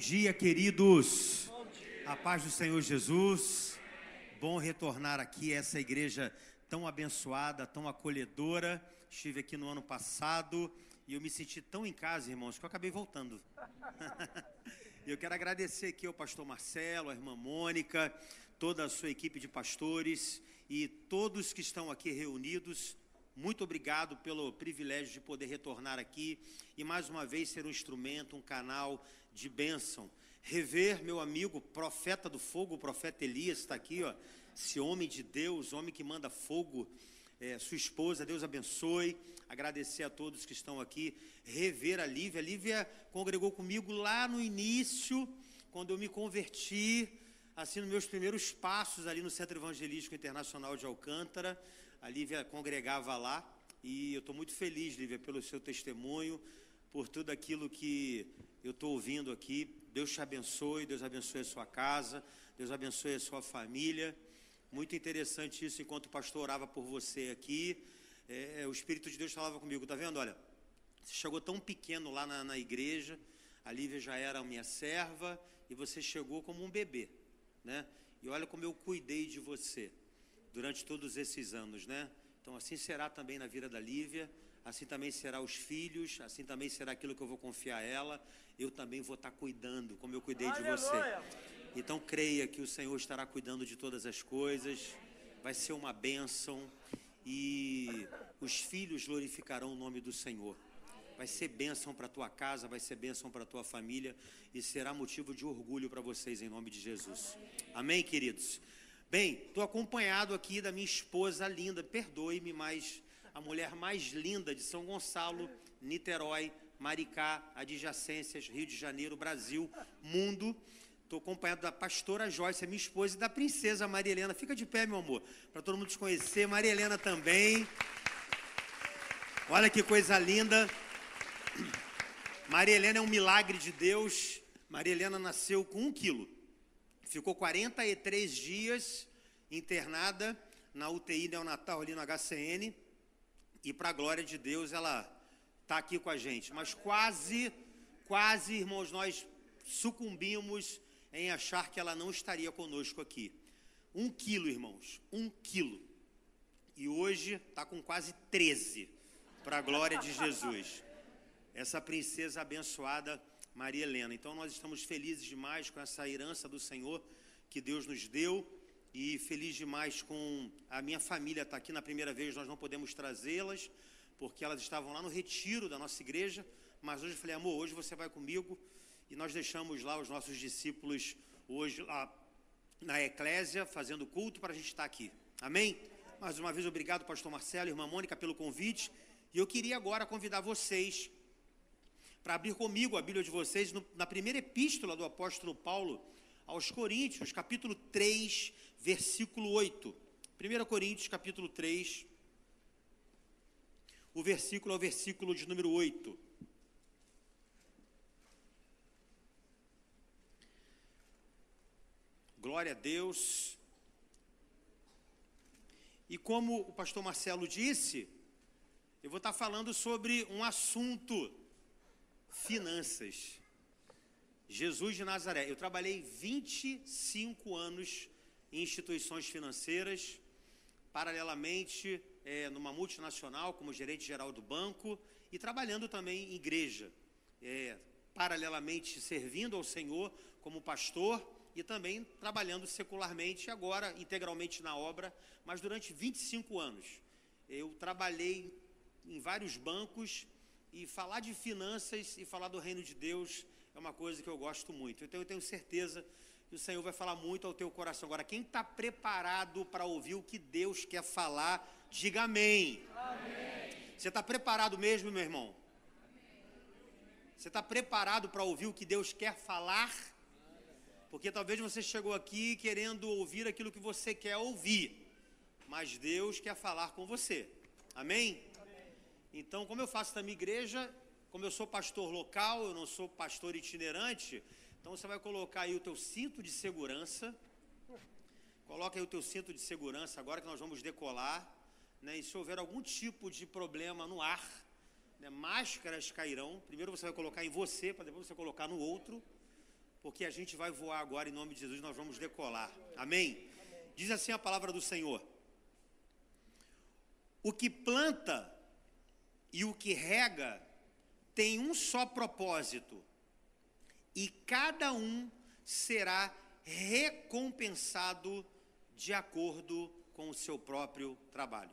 dia, queridos. A paz do Senhor Jesus. Bom retornar aqui a essa igreja tão abençoada, tão acolhedora. Estive aqui no ano passado e eu me senti tão em casa, irmãos, que eu acabei voltando. eu quero agradecer aqui ao pastor Marcelo, a irmã Mônica, toda a sua equipe de pastores e todos que estão aqui reunidos. Muito obrigado pelo privilégio de poder retornar aqui e mais uma vez ser um instrumento, um canal de bênção. Rever meu amigo, profeta do fogo, o profeta Elias, está aqui, ó, esse homem de Deus, homem que manda fogo, é, sua esposa, Deus abençoe. Agradecer a todos que estão aqui. Rever a Lívia. A Lívia congregou comigo lá no início, quando eu me converti, assim, nos meus primeiros passos ali no Centro Evangelístico Internacional de Alcântara. A Lívia congregava lá. E eu estou muito feliz, Lívia, pelo seu testemunho, por tudo aquilo que eu estou ouvindo aqui. Deus te abençoe, Deus abençoe a sua casa, Deus abençoe a sua família. Muito interessante isso, enquanto o pastor orava por você aqui, é, é, o Espírito de Deus falava comigo, tá vendo? Olha, você chegou tão pequeno lá na, na igreja, a Lívia já era minha serva, e você chegou como um bebê, né? E olha como eu cuidei de você durante todos esses anos, né? Então assim será também na vida da Lívia, assim também será os filhos, assim também será aquilo que eu vou confiar a ela, eu também vou estar cuidando, como eu cuidei Aleluia. de você. Então creia que o Senhor estará cuidando de todas as coisas, vai ser uma bênção e os filhos glorificarão o nome do Senhor. Vai ser bênção para a tua casa, vai ser bênção para a tua família e será motivo de orgulho para vocês em nome de Jesus. Amém, queridos? Bem, estou acompanhado aqui da minha esposa linda, perdoe-me, mas a mulher mais linda de São Gonçalo, Niterói, Maricá, adjacências, Rio de Janeiro, Brasil, mundo. Estou acompanhado da pastora Joyce, minha esposa, e da princesa Maria Helena. Fica de pé, meu amor, para todo mundo te conhecer. Maria Helena também. Olha que coisa linda. Maria Helena é um milagre de Deus. Maria Helena nasceu com um quilo. Ficou 43 dias internada na UTI neonatal ali no HCN. E para a glória de Deus, ela está aqui com a gente. Mas quase, quase, irmãos, nós sucumbimos em achar que ela não estaria conosco aqui. Um quilo, irmãos, um quilo. E hoje está com quase 13, para a glória de Jesus. Essa princesa abençoada, Maria Helena. Então nós estamos felizes demais com essa herança do Senhor que Deus nos deu e feliz demais com a minha família estar tá aqui na primeira vez, nós não podemos trazê-las, porque elas estavam lá no retiro da nossa igreja, mas hoje eu falei, amor, hoje você vai comigo, e nós deixamos lá os nossos discípulos hoje lá na eclésia, fazendo culto para a gente estar aqui. Amém? Mais uma vez, obrigado, pastor Marcelo e irmã Mônica, pelo convite. E eu queria agora convidar vocês para abrir comigo a Bíblia de vocês no, na primeira epístola do apóstolo Paulo aos Coríntios, capítulo 3, versículo 8. 1 Coríntios, capítulo 3, o versículo é o versículo de número 8. Glória a Deus. E como o pastor Marcelo disse, eu vou estar falando sobre um assunto: finanças. Jesus de Nazaré. Eu trabalhei 25 anos instituições financeiras, paralelamente é, numa multinacional como gerente geral do banco e trabalhando também em igreja, é, paralelamente servindo ao Senhor como pastor e também trabalhando secularmente, agora integralmente na obra, mas durante 25 anos. Eu trabalhei em vários bancos e falar de finanças e falar do reino de Deus é uma coisa que eu gosto muito. Então eu tenho certeza que o Senhor vai falar muito ao teu coração. Agora, quem está preparado para ouvir o que Deus quer falar, diga amém. amém. Você está preparado mesmo, meu irmão? Você está preparado para ouvir o que Deus quer falar? Porque talvez você chegou aqui querendo ouvir aquilo que você quer ouvir, mas Deus quer falar com você. Amém? Amém. Então, como eu faço da minha igreja, como eu sou pastor local, eu não sou pastor itinerante, então você vai colocar aí o teu cinto de segurança. Coloca aí o teu cinto de segurança agora que nós vamos decolar. Né? E se houver algum tipo de problema no ar, né? máscaras cairão. Primeiro você vai colocar em você, para depois você colocar no outro. porque a gente vai voar agora em nome de Jesus, nós vamos decolar. Amém? Diz assim a palavra do Senhor: O que planta e o que rega tem um só propósito, e cada um será recompensado de acordo com o seu próprio trabalho.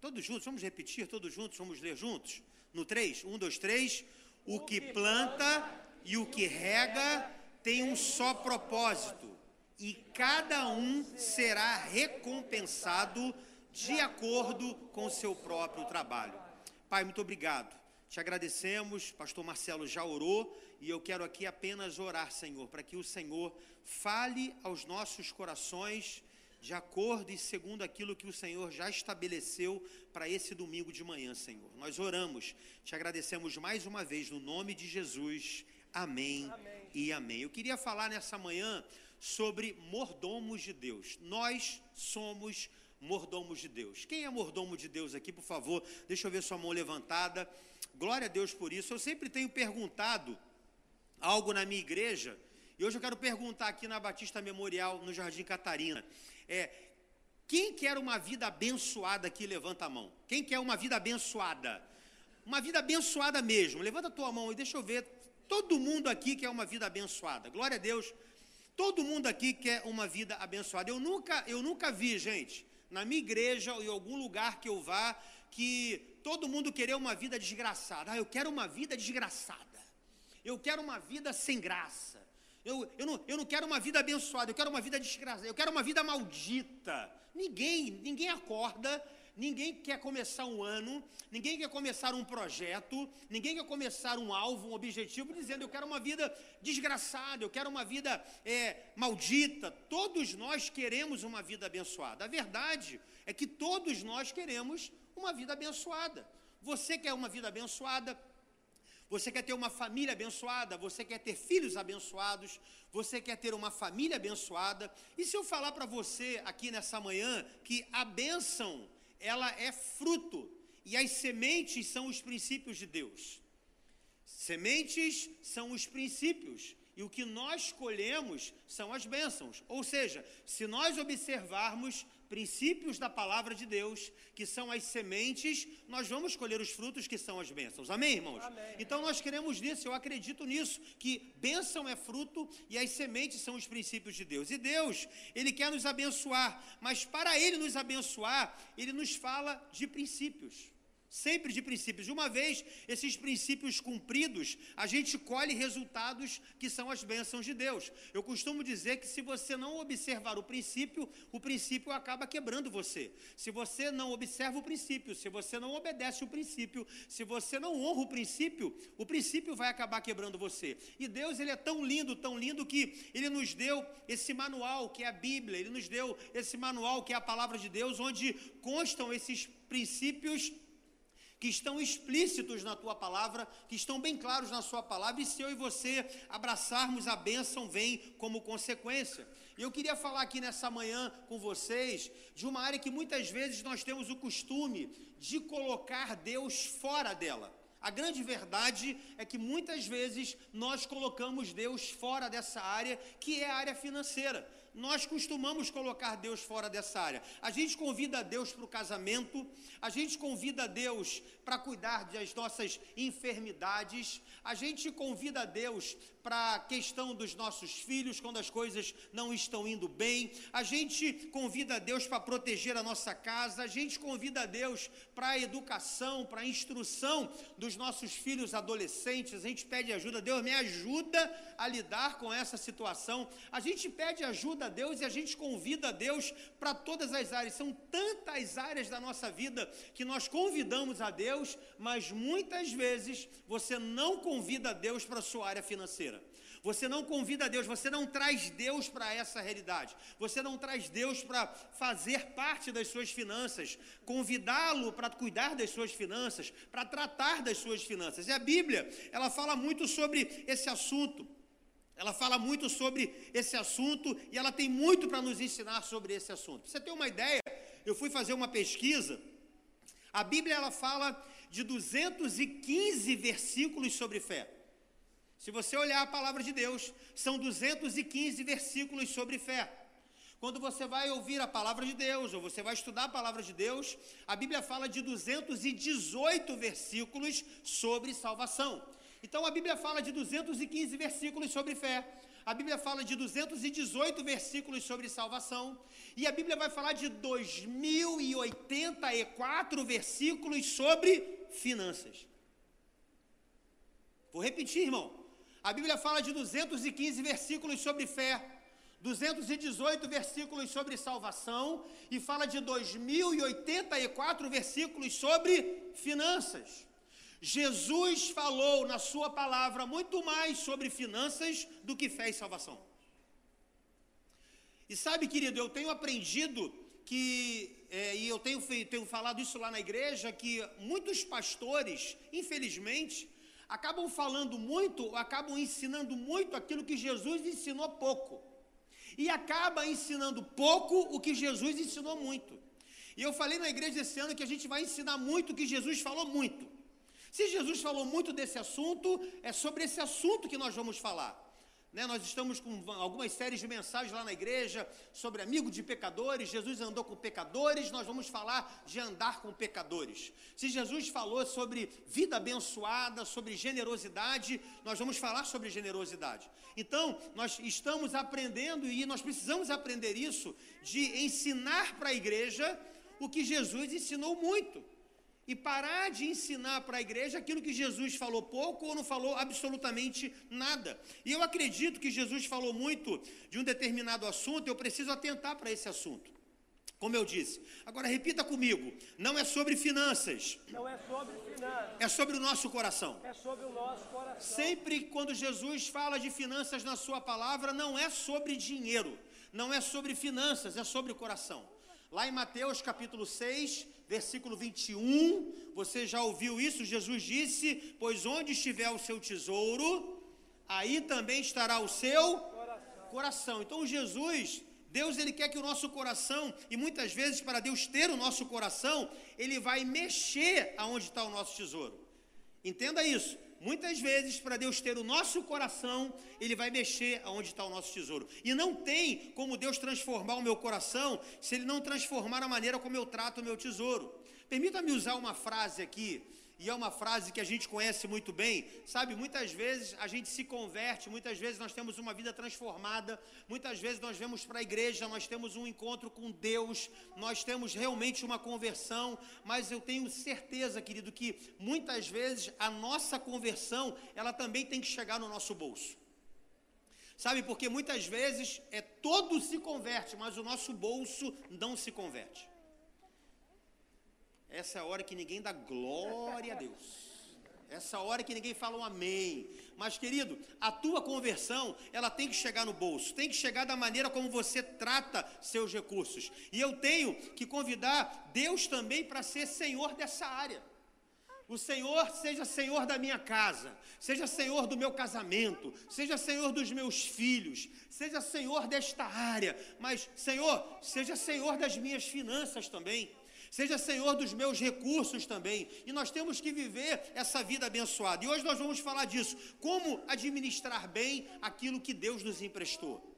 Todos juntos, vamos repetir, todos juntos, vamos ler juntos? No 3, 1, 2, 3. O que planta e o que rega tem um só propósito, e cada um será recompensado de acordo com o seu próprio trabalho. Pai, muito obrigado. Te agradecemos, pastor Marcelo já orou, e eu quero aqui apenas orar, Senhor, para que o Senhor fale aos nossos corações de acordo e segundo aquilo que o Senhor já estabeleceu para esse domingo de manhã, Senhor. Nós oramos, te agradecemos mais uma vez no nome de Jesus. Amém, amém. e amém. Eu queria falar nessa manhã sobre mordomos de Deus. Nós somos mordomos de Deus. Quem é mordomo de Deus aqui, por favor? Deixa eu ver sua mão levantada. Glória a Deus por isso. Eu sempre tenho perguntado algo na minha igreja, e hoje eu quero perguntar aqui na Batista Memorial, no Jardim Catarina. É, quem quer uma vida abençoada aqui, levanta a mão. Quem quer uma vida abençoada? Uma vida abençoada mesmo. Levanta a tua mão e deixa eu ver. Todo mundo aqui quer uma vida abençoada. Glória a Deus. Todo mundo aqui quer uma vida abençoada. Eu nunca, eu nunca vi, gente, na minha igreja ou em algum lugar que eu vá, que todo mundo querer uma vida desgraçada. Ah, eu quero uma vida desgraçada. Eu quero uma vida sem graça. Eu, eu, não, eu não quero uma vida abençoada, eu quero uma vida desgraçada, eu quero uma vida maldita. Ninguém, ninguém acorda, ninguém quer começar um ano, ninguém quer começar um projeto, ninguém quer começar um alvo, um objetivo, dizendo eu quero uma vida desgraçada, eu quero uma vida é, maldita. Todos nós queremos uma vida abençoada. A verdade é que todos nós queremos uma vida abençoada. Você quer uma vida abençoada, você quer ter uma família abençoada, você quer ter filhos abençoados, você quer ter uma família abençoada. E se eu falar para você aqui nessa manhã que a bênção, ela é fruto e as sementes são os princípios de Deus. Sementes são os princípios e o que nós colhemos são as bênçãos. Ou seja, se nós observarmos princípios da palavra de Deus, que são as sementes, nós vamos colher os frutos que são as bênçãos. Amém, irmãos? Amém. Então nós queremos nisso, eu acredito nisso, que bênção é fruto e as sementes são os princípios de Deus. E Deus, Ele quer nos abençoar, mas para Ele nos abençoar, Ele nos fala de princípios sempre de princípios. Uma vez esses princípios cumpridos, a gente colhe resultados que são as bênçãos de Deus. Eu costumo dizer que se você não observar o princípio, o princípio acaba quebrando você. Se você não observa o princípio, se você não obedece o princípio, se você não honra o princípio, o princípio vai acabar quebrando você. E Deus, ele é tão lindo, tão lindo que ele nos deu esse manual que é a Bíblia, ele nos deu esse manual que é a palavra de Deus, onde constam esses princípios que estão explícitos na tua palavra, que estão bem claros na sua palavra, e se eu e você abraçarmos a bênção, vem como consequência. E eu queria falar aqui nessa manhã com vocês de uma área que muitas vezes nós temos o costume de colocar Deus fora dela. A grande verdade é que muitas vezes nós colocamos Deus fora dessa área, que é a área financeira nós costumamos colocar Deus fora dessa área. A gente convida Deus para o casamento, a gente convida Deus para cuidar das nossas enfermidades, a gente convida Deus para a questão dos nossos filhos quando as coisas não estão indo bem. A gente convida a Deus para proteger a nossa casa, a gente convida a Deus para a educação, para a instrução dos nossos filhos adolescentes. A gente pede ajuda, Deus me ajuda a lidar com essa situação. A gente pede ajuda a Deus e a gente convida a Deus para todas as áreas. São tantas áreas da nossa vida que nós convidamos a Deus, mas muitas vezes você não convida a Deus para a sua área financeira. Você não convida Deus, você não traz Deus para essa realidade. Você não traz Deus para fazer parte das suas finanças, convidá-lo para cuidar das suas finanças, para tratar das suas finanças. E a Bíblia, ela fala muito sobre esse assunto. Ela fala muito sobre esse assunto e ela tem muito para nos ensinar sobre esse assunto. Pra você ter uma ideia, eu fui fazer uma pesquisa. A Bíblia ela fala de 215 versículos sobre fé. Se você olhar a palavra de Deus, são 215 versículos sobre fé. Quando você vai ouvir a palavra de Deus, ou você vai estudar a palavra de Deus, a Bíblia fala de 218 versículos sobre salvação. Então a Bíblia fala de 215 versículos sobre fé. A Bíblia fala de 218 versículos sobre salvação. E a Bíblia vai falar de 2084 versículos sobre finanças. Vou repetir, irmão. A Bíblia fala de 215 versículos sobre fé. 218 versículos sobre salvação e fala de 2084 versículos sobre finanças. Jesus falou na sua palavra muito mais sobre finanças do que fé e salvação. E sabe, querido, eu tenho aprendido que, é, e eu tenho, tenho falado isso lá na igreja, que muitos pastores, infelizmente, acabam falando muito, acabam ensinando muito aquilo que Jesus ensinou pouco e acaba ensinando pouco o que Jesus ensinou muito. E eu falei na igreja esse ano que a gente vai ensinar muito o que Jesus falou muito. Se Jesus falou muito desse assunto, é sobre esse assunto que nós vamos falar. Né, nós estamos com algumas séries de mensagens lá na igreja sobre amigo de pecadores. Jesus andou com pecadores, nós vamos falar de andar com pecadores. Se Jesus falou sobre vida abençoada, sobre generosidade, nós vamos falar sobre generosidade. Então, nós estamos aprendendo e nós precisamos aprender isso de ensinar para a igreja o que Jesus ensinou muito e parar de ensinar para a igreja aquilo que Jesus falou pouco ou não falou absolutamente nada. E eu acredito que Jesus falou muito de um determinado assunto, eu preciso atentar para esse assunto. Como eu disse. Agora repita comigo: não é sobre finanças. Não é sobre finanças. É sobre o nosso coração. É sobre o nosso coração. Sempre quando Jesus fala de finanças na sua palavra, não é sobre dinheiro, não é sobre finanças, é sobre o coração. Lá em Mateus capítulo 6, versículo 21, você já ouviu isso? Jesus disse: Pois onde estiver o seu tesouro, aí também estará o seu coração. coração. Então, Jesus, Deus, ele quer que o nosso coração, e muitas vezes, para Deus ter o nosso coração, ele vai mexer aonde está o nosso tesouro. Entenda isso. Muitas vezes, para Deus ter o nosso coração, Ele vai mexer aonde está o nosso tesouro. E não tem como Deus transformar o meu coração se Ele não transformar a maneira como eu trato o meu tesouro. Permita-me usar uma frase aqui e é uma frase que a gente conhece muito bem, sabe? Muitas vezes a gente se converte, muitas vezes nós temos uma vida transformada, muitas vezes nós vemos para a igreja, nós temos um encontro com Deus, nós temos realmente uma conversão, mas eu tenho certeza, querido, que muitas vezes a nossa conversão, ela também tem que chegar no nosso bolso. Sabe, porque muitas vezes é todo se converte, mas o nosso bolso não se converte. Essa é a hora que ninguém dá glória a Deus. Essa hora que ninguém fala um amém. Mas, querido, a tua conversão, ela tem que chegar no bolso, tem que chegar da maneira como você trata seus recursos. E eu tenho que convidar Deus também para ser senhor dessa área. O Senhor seja Senhor da minha casa, seja Senhor do meu casamento, seja Senhor dos meus filhos, seja Senhor desta área, mas, Senhor, seja Senhor das minhas finanças também. Seja Senhor dos meus recursos também. E nós temos que viver essa vida abençoada. E hoje nós vamos falar disso. Como administrar bem aquilo que Deus nos emprestou.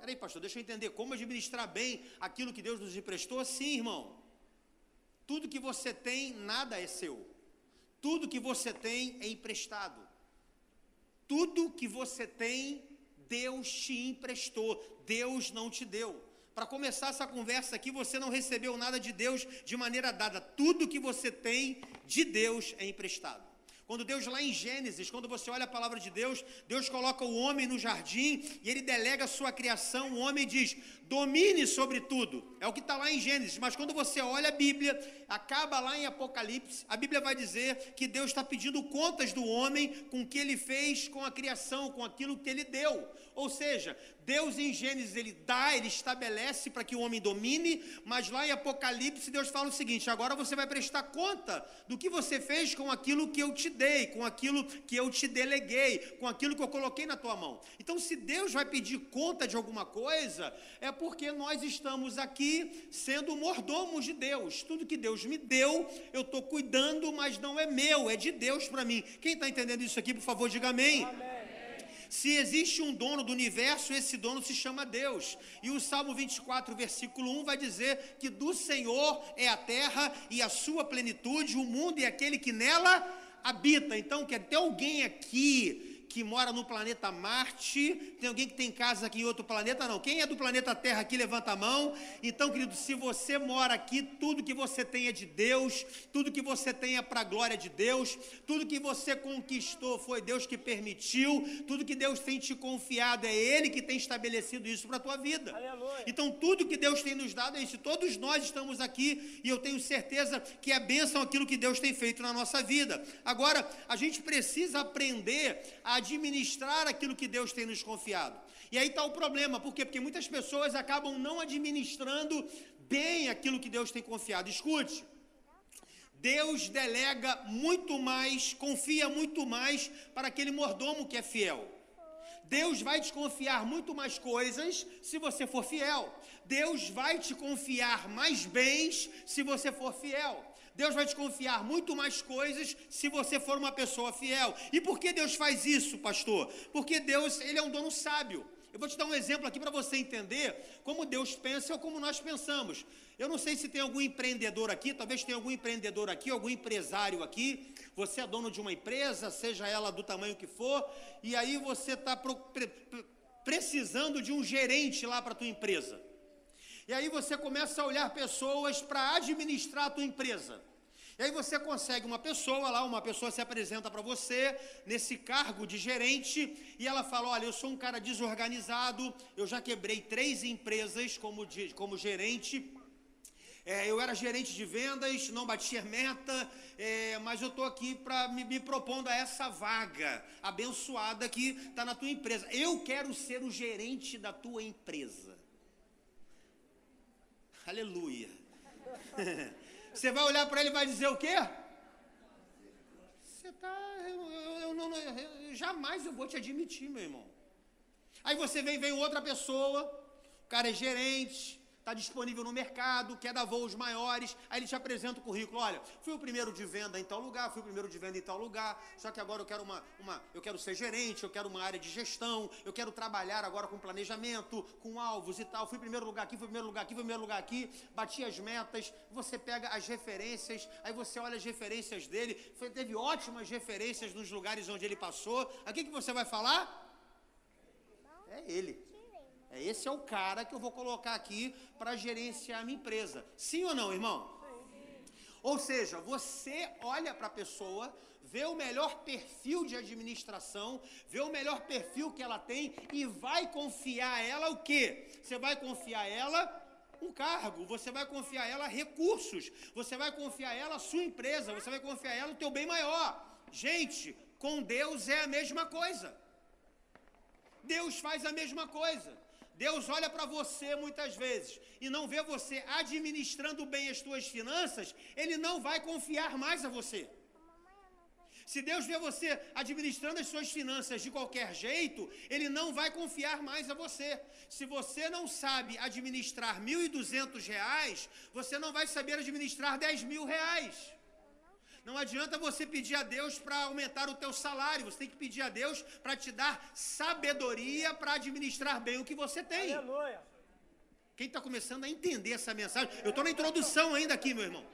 Peraí, pastor, deixa eu entender. Como administrar bem aquilo que Deus nos emprestou? Sim, irmão. Tudo que você tem, nada é seu. Tudo que você tem é emprestado. Tudo que você tem, Deus te emprestou. Deus não te deu. Para começar essa conversa aqui, você não recebeu nada de Deus de maneira dada. Tudo que você tem de Deus é emprestado. Quando Deus, lá em Gênesis, quando você olha a palavra de Deus, Deus coloca o homem no jardim e ele delega a sua criação. O homem diz: domine sobre tudo. É o que está lá em Gênesis. Mas quando você olha a Bíblia, acaba lá em Apocalipse, a Bíblia vai dizer que Deus está pedindo contas do homem com o que ele fez com a criação, com aquilo que ele deu. Ou seja, Deus em Gênesis ele dá, ele estabelece para que o homem domine, mas lá em Apocalipse Deus fala o seguinte: agora você vai prestar conta do que você fez com aquilo que eu te dei, com aquilo que eu te deleguei, com aquilo que eu coloquei na tua mão. Então, se Deus vai pedir conta de alguma coisa, é porque nós estamos aqui sendo mordomos de Deus. Tudo que Deus me deu, eu estou cuidando, mas não é meu, é de Deus para mim. Quem está entendendo isso aqui, por favor, diga amém. amém. Se existe um dono do universo, esse dono se chama Deus. E o Salmo 24, versículo 1 vai dizer que do Senhor é a terra e a sua plenitude, o mundo e aquele que nela habita. Então, quer ter alguém aqui que mora no planeta Marte, tem alguém que tem casa aqui em outro planeta? Não. Quem é do planeta Terra aqui, levanta a mão. Então, querido, se você mora aqui, tudo que você tem é de Deus, tudo que você tem é para a glória de Deus, tudo que você conquistou foi Deus que permitiu, tudo que Deus tem te confiado é Ele que tem estabelecido isso para a tua vida. Aleluia. Então, tudo que Deus tem nos dado é isso. Todos nós estamos aqui e eu tenho certeza que é bênção aquilo que Deus tem feito na nossa vida. Agora, a gente precisa aprender a administrar aquilo que Deus tem nos confiado. E aí está o problema, por quê? Porque muitas pessoas acabam não administrando bem aquilo que Deus tem confiado. Escute, Deus delega muito mais, confia muito mais para aquele mordomo que é fiel. Deus vai te confiar muito mais coisas se você for fiel. Deus vai te confiar mais bens se você for fiel. Deus vai te confiar muito mais coisas se você for uma pessoa fiel. E por que Deus faz isso, pastor? Porque Deus, ele é um dono sábio. Eu vou te dar um exemplo aqui para você entender como Deus pensa ou como nós pensamos. Eu não sei se tem algum empreendedor aqui, talvez tenha algum empreendedor aqui, algum empresário aqui. Você é dono de uma empresa, seja ela do tamanho que for, e aí você está precisando de um gerente lá para a tua empresa. E aí você começa a olhar pessoas para administrar a tua empresa. E aí você consegue uma pessoa lá, uma pessoa se apresenta para você nesse cargo de gerente e ela fala: Olha, eu sou um cara desorganizado, eu já quebrei três empresas como, de, como gerente. É, eu era gerente de vendas, não batia meta, é, mas eu estou aqui para me, me propondo a essa vaga abençoada que está na tua empresa. Eu quero ser o gerente da tua empresa. Aleluia. Você vai olhar para ele e vai dizer o quê? Você está. Eu, eu, eu, eu, jamais eu vou te admitir, meu irmão. Aí você vem, vem outra pessoa, o cara é gerente, está disponível no mercado, quer dar voos maiores, aí ele te apresenta o currículo, olha, fui o primeiro de venda em tal lugar, fui o primeiro de venda em tal lugar, só que agora eu quero uma, uma eu quero ser gerente, eu quero uma área de gestão, eu quero trabalhar agora com planejamento, com alvos e tal, fui primeiro lugar aqui, fui primeiro lugar aqui, fui primeiro lugar aqui, bati as metas, você pega as referências, aí você olha as referências dele, foi, teve ótimas referências nos lugares onde ele passou, o que, que você vai falar? É ele. É, esse é o cara que eu vou colocar aqui para gerenciar a minha empresa. Sim ou não, irmão? Ou seja, você olha para a pessoa, vê o melhor perfil de administração, vê o melhor perfil que ela tem e vai confiar a ela o quê? Você vai confiar a ela um cargo, você vai confiar a ela recursos, você vai confiar a ela a sua empresa, você vai confiar a ela o teu bem maior. Gente, com Deus é a mesma coisa. Deus faz a mesma coisa. Deus olha para você muitas vezes e não vê você administrando bem as suas finanças, Ele não vai confiar mais a você. Se Deus vê você administrando as suas finanças de qualquer jeito, Ele não vai confiar mais a você. Se você não sabe administrar R$ 1.200, você não vai saber administrar R$ mil reais. Não adianta você pedir a Deus para aumentar o teu salário, você tem que pedir a Deus para te dar sabedoria para administrar bem o que você tem. Aleluia. Quem está começando a entender essa mensagem? Eu estou na introdução ainda aqui, meu irmão.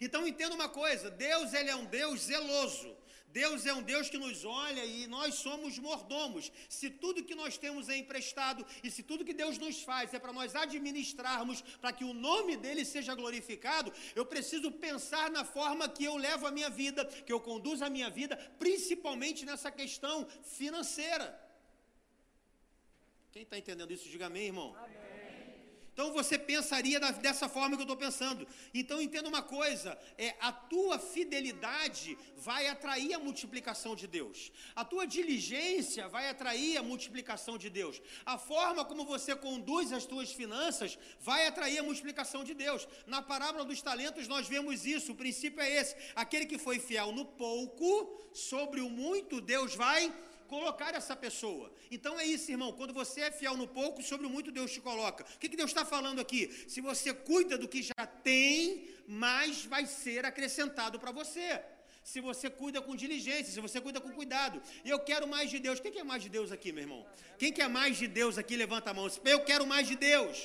Então entenda uma coisa: Deus ele é um Deus zeloso. Deus é um Deus que nos olha e nós somos mordomos. Se tudo que nós temos é emprestado e se tudo que Deus nos faz é para nós administrarmos, para que o nome dele seja glorificado, eu preciso pensar na forma que eu levo a minha vida, que eu conduzo a minha vida, principalmente nessa questão financeira. Quem está entendendo isso, diga amém, irmão. Amém. Então você pensaria dessa forma que eu estou pensando. Então entenda uma coisa: é a tua fidelidade vai atrair a multiplicação de Deus. A tua diligência vai atrair a multiplicação de Deus. A forma como você conduz as tuas finanças vai atrair a multiplicação de Deus. Na parábola dos talentos nós vemos isso. O princípio é esse: aquele que foi fiel no pouco, sobre o muito Deus vai colocar essa pessoa. Então é isso, irmão. Quando você é fiel no pouco, sobre o muito Deus te coloca. O que, que Deus está falando aqui? Se você cuida do que já tem, mais vai ser acrescentado para você. se você cuida com diligência, se você cuida com cuidado. E eu quero mais de Deus. Quem quer mais de Deus aqui, meu irmão? Quem quer mais de Deus aqui, levanta a mão. Eu quero mais de Deus.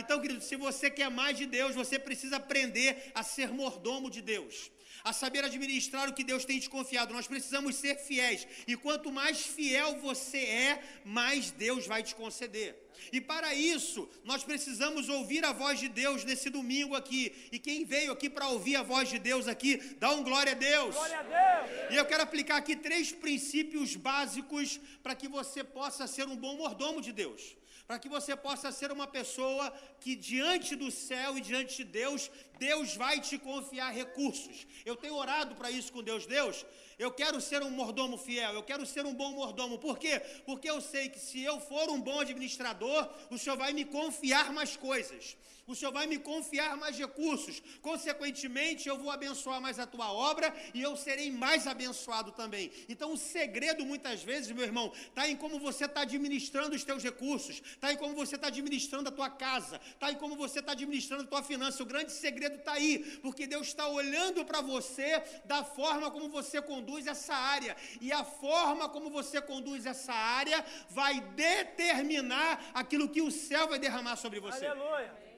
Então, querido, se você quer mais de Deus, você precisa aprender a ser mordomo de Deus a saber administrar o que Deus tem te confiado. Nós precisamos ser fiéis. E quanto mais fiel você é, mais Deus vai te conceder. E para isso, nós precisamos ouvir a voz de Deus nesse domingo aqui. E quem veio aqui para ouvir a voz de Deus aqui, dá um glória a Deus. Glória a Deus. E eu quero aplicar aqui três princípios básicos para que você possa ser um bom mordomo de Deus para que você possa ser uma pessoa que diante do céu e diante de Deus, Deus vai te confiar recursos. Eu tenho orado para isso com Deus. Deus, eu quero ser um mordomo fiel, eu quero ser um bom mordomo. Por quê? Porque eu sei que se eu for um bom administrador, o Senhor vai me confiar mais coisas o Senhor vai me confiar mais recursos, consequentemente, eu vou abençoar mais a tua obra e eu serei mais abençoado também. Então, o segredo, muitas vezes, meu irmão, está em como você está administrando os teus recursos, está em como você está administrando a tua casa, está em como você está administrando a tua finança. O grande segredo está aí, porque Deus está olhando para você da forma como você conduz essa área, e a forma como você conduz essa área vai determinar aquilo que o céu vai derramar sobre você. Aleluia.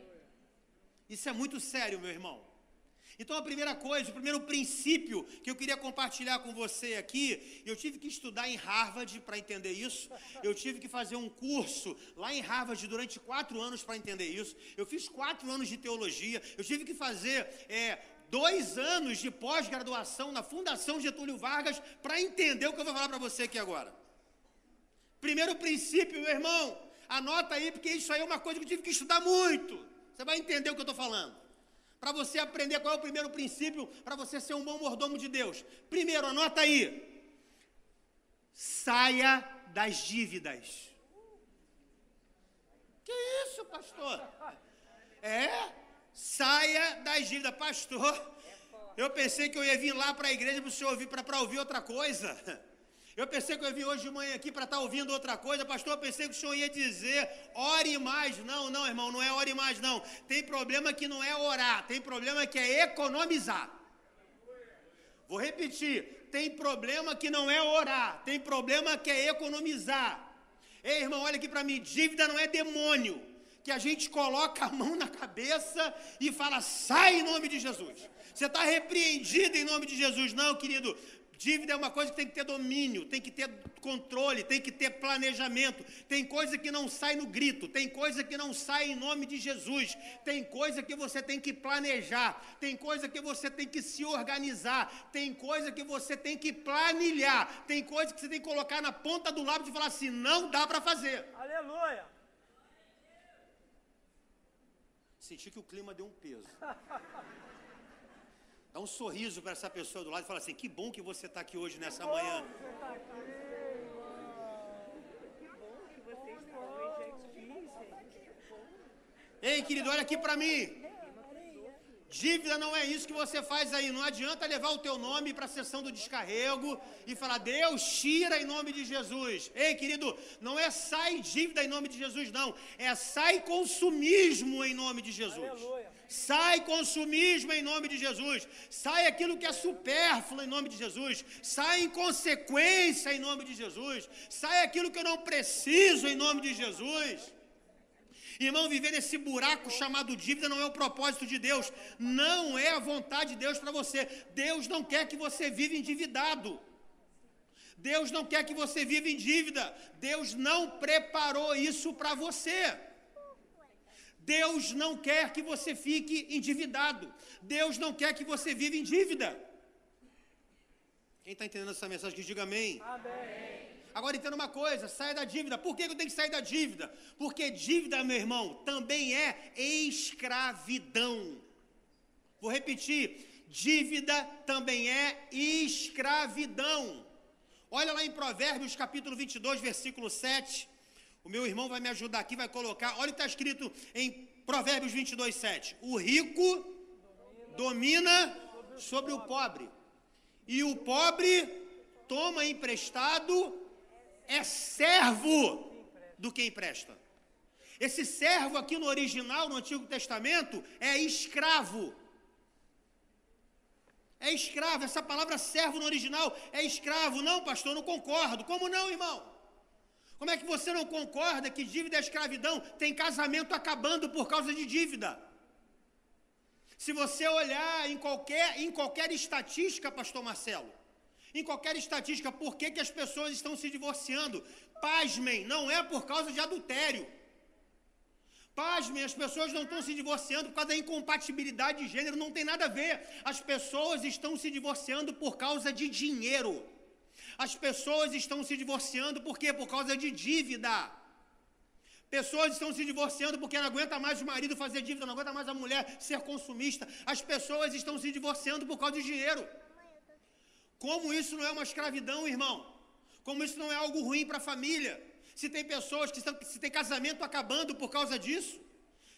Isso é muito sério, meu irmão. Então, a primeira coisa, o primeiro princípio que eu queria compartilhar com você aqui, eu tive que estudar em Harvard para entender isso, eu tive que fazer um curso lá em Harvard durante quatro anos para entender isso, eu fiz quatro anos de teologia, eu tive que fazer é, dois anos de pós-graduação na Fundação Getúlio Vargas para entender o que eu vou falar para você aqui agora. Primeiro princípio, meu irmão, anota aí, porque isso aí é uma coisa que eu tive que estudar muito. Você vai entender o que eu estou falando. Para você aprender qual é o primeiro princípio para você ser um bom mordomo de Deus. Primeiro, anota aí. Saia das dívidas. Que isso, pastor? É, saia das dívidas. Pastor, eu pensei que eu ia vir lá para a igreja para o senhor ouvir, para ouvir outra coisa. Eu pensei que eu vim hoje de manhã aqui para estar tá ouvindo outra coisa, pastor. Eu pensei que o senhor ia dizer, ore mais. Não, não, irmão, não é ore mais, não. Tem problema que não é orar, tem problema que é economizar. Vou repetir: tem problema que não é orar, tem problema que é economizar. Ei, irmão, olha aqui para mim: dívida não é demônio que a gente coloca a mão na cabeça e fala, sai em nome de Jesus. Você está repreendido em nome de Jesus. Não, querido, Dívida é uma coisa que tem que ter domínio, tem que ter controle, tem que ter planejamento. Tem coisa que não sai no grito, tem coisa que não sai em nome de Jesus. Tem coisa que você tem que planejar, tem coisa que você tem que se organizar, tem coisa que você tem que planilhar, tem coisa que você tem que colocar na ponta do lápis e falar assim: não dá para fazer. Aleluia. Senti que o clima deu um peso. Dá um sorriso para essa pessoa do lado e fala assim: que bom que você está aqui hoje nessa manhã. Ei, querido, olha aqui para mim. Dívida não é isso que você faz aí. Não adianta levar o teu nome para a sessão do descarrego e falar, Deus, tira em nome de Jesus. Ei, querido, não é sai dívida em nome de Jesus, não. É sai consumismo em nome de Jesus. Aleluia. Sai consumismo em nome de Jesus. Sai aquilo que é supérfluo em nome de Jesus. Sai inconsequência em nome de Jesus. Sai aquilo que eu não preciso em nome de Jesus. Irmão, viver nesse buraco chamado dívida não é o propósito de Deus. Não é a vontade de Deus para você. Deus não quer que você viva endividado. Deus não quer que você viva em dívida. Deus não preparou isso para você. Deus não quer que você fique endividado. Deus não quer que você viva em dívida. Quem está entendendo essa mensagem, que diga amém. Amém. Agora entenda uma coisa: saia da dívida. Por que eu tenho que sair da dívida? Porque dívida, meu irmão, também é escravidão. Vou repetir: dívida também é escravidão. Olha lá em Provérbios capítulo 22, versículo 7. O meu irmão vai me ajudar aqui, vai colocar. Olha o que está escrito em Provérbios 22, 7. O rico domina sobre o pobre, e o pobre toma emprestado, é servo do que empresta. Esse servo aqui no original, no Antigo Testamento, é escravo. É escravo. Essa palavra servo no original é escravo. Não, pastor, não concordo. Como não, irmão? Como é que você não concorda que dívida é escravidão? Tem casamento acabando por causa de dívida. Se você olhar em qualquer, em qualquer estatística, pastor Marcelo, em qualquer estatística, por que, que as pessoas estão se divorciando? Pasmem, não é por causa de adultério. Pasmem, as pessoas não estão se divorciando por causa da incompatibilidade de gênero, não tem nada a ver. As pessoas estão se divorciando por causa de dinheiro. As pessoas estão se divorciando por quê? Por causa de dívida. Pessoas estão se divorciando porque não aguenta mais o marido fazer dívida, não aguenta mais a mulher ser consumista. As pessoas estão se divorciando por causa de dinheiro. Como isso não é uma escravidão, irmão? Como isso não é algo ruim para a família? Se tem pessoas que estão, se tem casamento acabando por causa disso,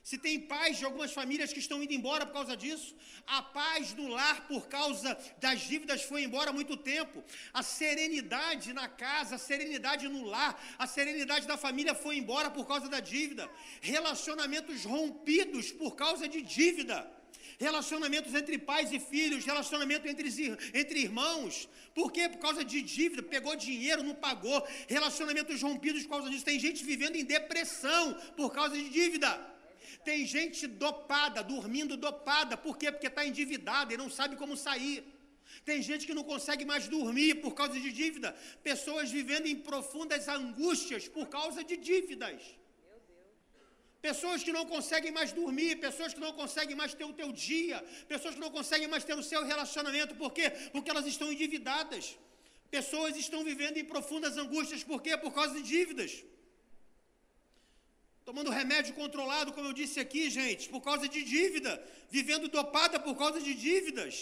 se tem pais de algumas famílias que estão indo embora por causa disso, a paz no lar por causa das dívidas foi embora há muito tempo, a serenidade na casa, a serenidade no lar, a serenidade da família foi embora por causa da dívida, relacionamentos rompidos por causa de dívida. Relacionamentos entre pais e filhos, relacionamento entre, entre irmãos. Por quê? Por causa de dívida, pegou dinheiro, não pagou. Relacionamentos rompidos por causa disso. Tem gente vivendo em depressão por causa de dívida. Tem gente dopada, dormindo dopada. Por quê? Porque está endividada e não sabe como sair. Tem gente que não consegue mais dormir por causa de dívida. Pessoas vivendo em profundas angústias por causa de dívidas. Pessoas que não conseguem mais dormir, pessoas que não conseguem mais ter o teu dia, pessoas que não conseguem mais ter o seu relacionamento, por quê? Porque elas estão endividadas. Pessoas estão vivendo em profundas angústias, por quê? Por causa de dívidas tomando remédio controlado, como eu disse aqui, gente, por causa de dívida, vivendo dopada por causa de dívidas.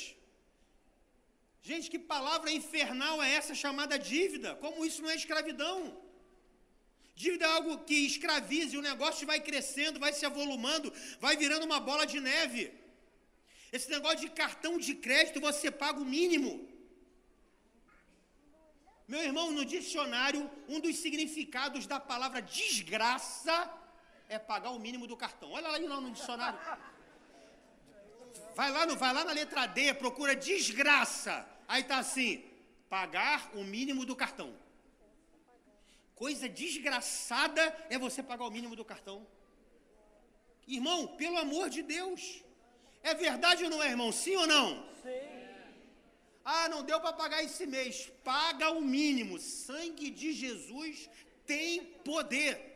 Gente, que palavra infernal é essa chamada dívida? Como isso não é escravidão? Dívida é algo que escraviza e o negócio vai crescendo, vai se avolumando, vai virando uma bola de neve. Esse negócio de cartão de crédito você paga o mínimo. Meu irmão, no dicionário, um dos significados da palavra desgraça é pagar o mínimo do cartão. Olha lá, lá no dicionário. Vai lá, no, vai lá na letra D, procura desgraça. Aí tá assim: pagar o mínimo do cartão. Coisa desgraçada é você pagar o mínimo do cartão. Irmão, pelo amor de Deus. É verdade ou não é, irmão? Sim ou não? Sim. Ah, não deu para pagar esse mês. Paga o mínimo. Sangue de Jesus tem poder.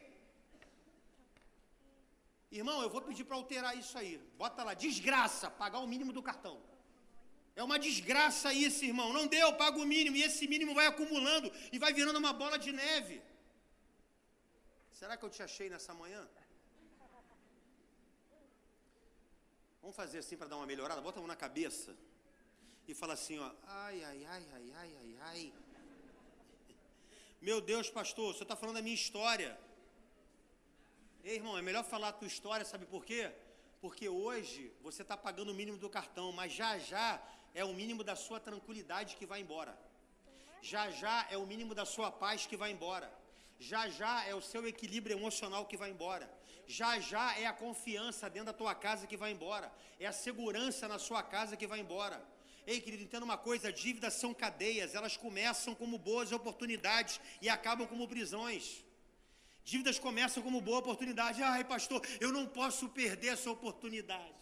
Irmão, eu vou pedir para alterar isso aí. Bota lá, desgraça, pagar o mínimo do cartão. É uma desgraça isso, irmão. Não deu, paga o mínimo. E esse mínimo vai acumulando e vai virando uma bola de neve. Será que eu te achei nessa manhã? Vamos fazer assim para dar uma melhorada? Bota a mão na cabeça e fala assim, ó. Ai, ai, ai, ai, ai, ai, ai. Meu Deus, pastor, você está falando da minha história. Ei, irmão, é melhor falar a tua história, sabe por quê? Porque hoje você está pagando o mínimo do cartão, mas já já é o mínimo da sua tranquilidade que vai embora. Já já é o mínimo da sua paz que vai embora. Já já é o seu equilíbrio emocional que vai embora. Já já é a confiança dentro da tua casa que vai embora. É a segurança na sua casa que vai embora. Ei, querido, entenda uma coisa: dívidas são cadeias, elas começam como boas oportunidades e acabam como prisões. Dívidas começam como boa oportunidade. Ai, pastor, eu não posso perder essa oportunidade.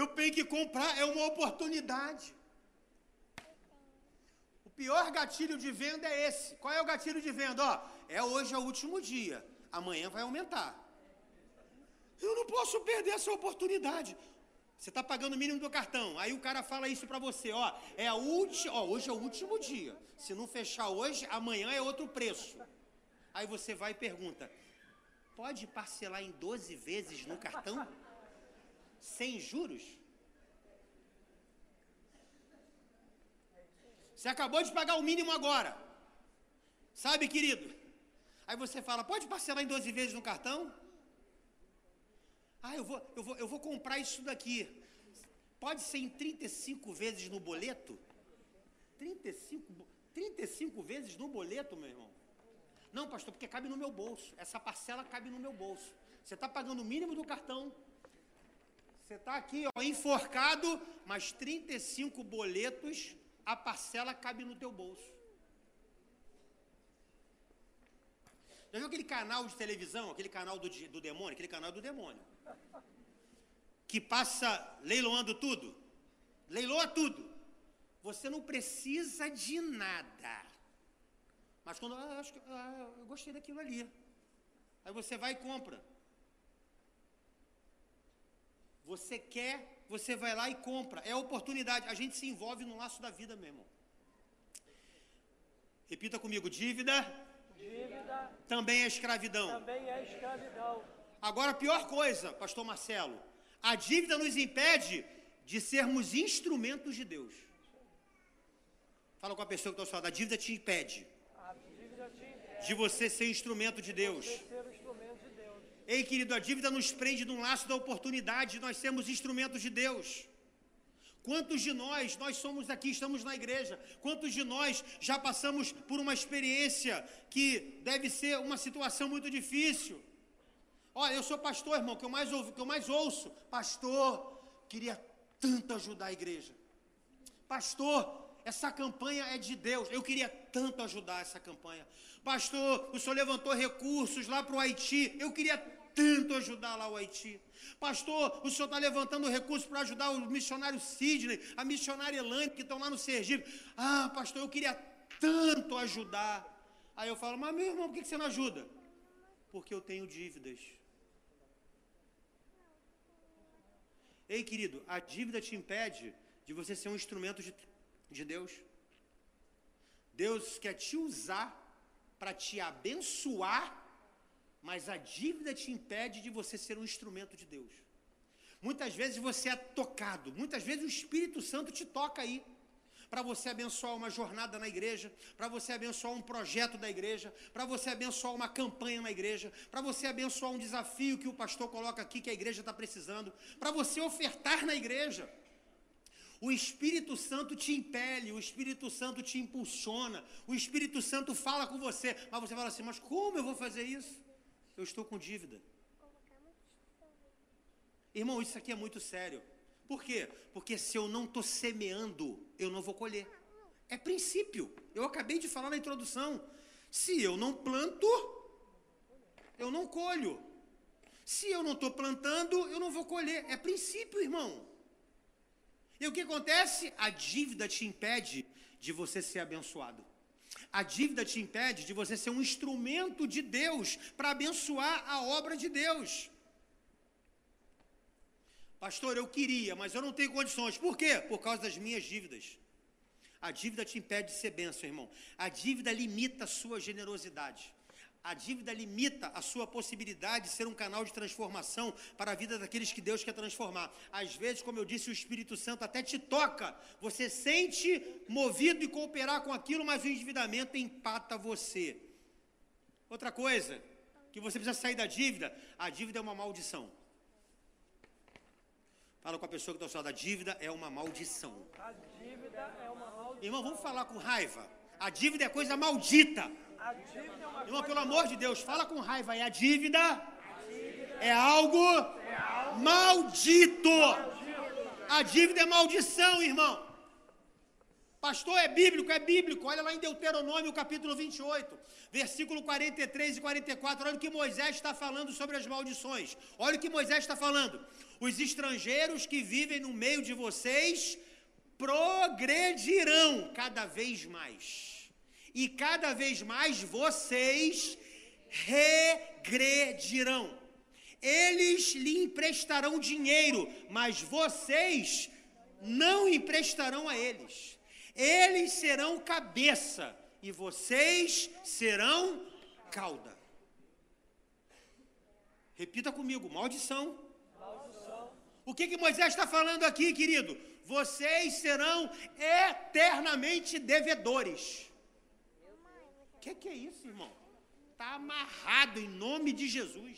Eu tenho que comprar, é uma oportunidade. O pior gatilho de venda é esse. Qual é o gatilho de venda? Ó, é hoje é o último dia. Amanhã vai aumentar. Eu não posso perder essa oportunidade. Você está pagando o mínimo do cartão. Aí o cara fala isso para você, ó, é a última, ó, hoje é o último dia. Se não fechar hoje, amanhã é outro preço. Aí você vai e pergunta: pode parcelar em 12 vezes no cartão? Sem juros? Você acabou de pagar o mínimo agora. Sabe, querido? Aí você fala: pode parcelar em 12 vezes no cartão? Ah, eu vou, eu vou, eu vou comprar isso daqui. Pode ser em 35 vezes no boleto? 35, 35 vezes no boleto, meu irmão? Não, pastor, porque cabe no meu bolso. Essa parcela cabe no meu bolso. Você está pagando o mínimo do cartão. Você está aqui, ó, enforcado, mas 35 boletos, a parcela cabe no teu bolso. Já viu aquele canal de televisão, aquele canal do, do demônio? Aquele canal do demônio. Que passa leiloando tudo. Leiloa tudo. Você não precisa de nada. Mas quando, ah, acho que, ah, eu gostei daquilo ali. Aí você vai e compra. Você quer, você vai lá e compra. É oportunidade. A gente se envolve no laço da vida, meu irmão. Repita comigo: dívida, Dívida também é escravidão. também é escravidão. Agora, a pior coisa, Pastor Marcelo, a dívida nos impede de sermos instrumentos de Deus. Fala com a pessoa que está ao seu lado, a dívida te impede A dívida te impede de você ser instrumento de Deus. Ei, querido, a dívida nos prende num laço da oportunidade de nós sermos instrumentos de Deus. Quantos de nós, nós somos aqui, estamos na igreja, quantos de nós já passamos por uma experiência que deve ser uma situação muito difícil? Olha, eu sou pastor, irmão, que eu mais ouvo, que eu mais ouço. Pastor, queria tanto ajudar a igreja. Pastor, essa campanha é de Deus. Eu queria tanto ajudar essa campanha. Pastor, o senhor levantou recursos lá para o Haiti. Eu queria tanto ajudar lá o Haiti. Pastor, o senhor está levantando recursos para ajudar o missionário Sidney, a missionária Elaine, que estão lá no Sergipe. Ah, pastor, eu queria tanto ajudar. Aí eu falo, mas meu irmão, por que você não ajuda? Porque eu tenho dívidas. Ei, querido, a dívida te impede de você ser um instrumento de, de Deus. Deus quer te usar para te abençoar, mas a dívida te impede de você ser um instrumento de Deus. Muitas vezes você é tocado, muitas vezes o Espírito Santo te toca aí, para você abençoar uma jornada na igreja, para você abençoar um projeto da igreja, para você abençoar uma campanha na igreja, para você abençoar um desafio que o pastor coloca aqui que a igreja está precisando, para você ofertar na igreja. O Espírito Santo te impele, o Espírito Santo te impulsiona, o Espírito Santo fala com você, mas você fala assim: mas como eu vou fazer isso? Eu estou com dívida. Irmão, isso aqui é muito sério. Por quê? Porque se eu não estou semeando, eu não vou colher. É princípio. Eu acabei de falar na introdução. Se eu não planto, eu não colho. Se eu não estou plantando, eu não vou colher. É princípio, irmão. E o que acontece? A dívida te impede de você ser abençoado. A dívida te impede de você ser um instrumento de Deus para abençoar a obra de Deus. Pastor, eu queria, mas eu não tenho condições. Por quê? Por causa das minhas dívidas. A dívida te impede de ser bênção, irmão. A dívida limita a sua generosidade. A dívida limita a sua possibilidade de ser um canal de transformação para a vida daqueles que Deus quer transformar. Às vezes, como eu disse, o Espírito Santo até te toca. Você sente movido e cooperar com aquilo, mas o endividamento empata você. Outra coisa, que você precisa sair da dívida, a dívida é uma maldição. Fala com a pessoa que está ao seu lado, a dívida é uma maldição. A dívida é uma maldição. Irmão, vamos falar com raiva. A dívida é coisa maldita. Irmão, pelo amor de Deus, fala com raiva aí. A dívida é algo maldito. A dívida é maldição, irmão. Pastor, é bíblico, é bíblico. Olha lá em Deuteronômio, capítulo 28, versículo 43 e 44. Olha o que Moisés está falando sobre as maldições. Olha o que Moisés está falando. Os estrangeiros que vivem no meio de vocês progredirão cada vez mais. E cada vez mais vocês regredirão. Eles lhe emprestarão dinheiro, mas vocês não emprestarão a eles. Eles serão cabeça e vocês serão cauda. Repita comigo: maldição. O que, que Moisés está falando aqui, querido? Vocês serão eternamente devedores. Que, que é isso, irmão? Está amarrado em nome de Jesus.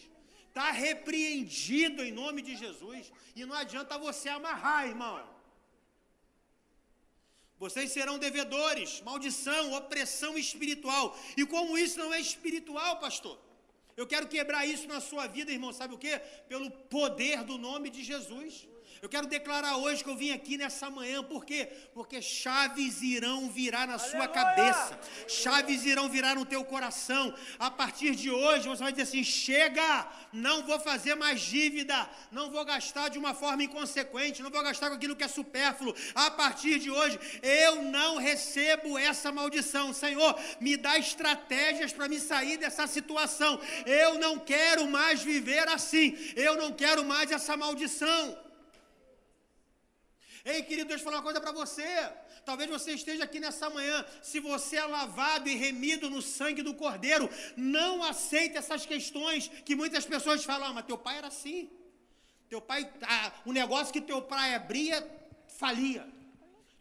Está repreendido em nome de Jesus. E não adianta você amarrar, irmão. Vocês serão devedores, maldição, opressão espiritual. E como isso não é espiritual, pastor? Eu quero quebrar isso na sua vida, irmão. Sabe o quê? Pelo poder do nome de Jesus. Eu quero declarar hoje que eu vim aqui nessa manhã, por quê? Porque chaves irão virar na sua Aleluia! cabeça, chaves irão virar no teu coração. A partir de hoje você vai dizer assim: chega, não vou fazer mais dívida, não vou gastar de uma forma inconsequente, não vou gastar com aquilo que é supérfluo. A partir de hoje eu não recebo essa maldição. Senhor, me dá estratégias para me sair dessa situação. Eu não quero mais viver assim, eu não quero mais essa maldição. Ei, querido, deixa eu falar uma coisa para você. Talvez você esteja aqui nessa manhã. Se você é lavado e remido no sangue do Cordeiro, não aceite essas questões que muitas pessoas falam. Ah, mas teu pai era assim. Teu pai, ah, o negócio que teu pai abria, falia.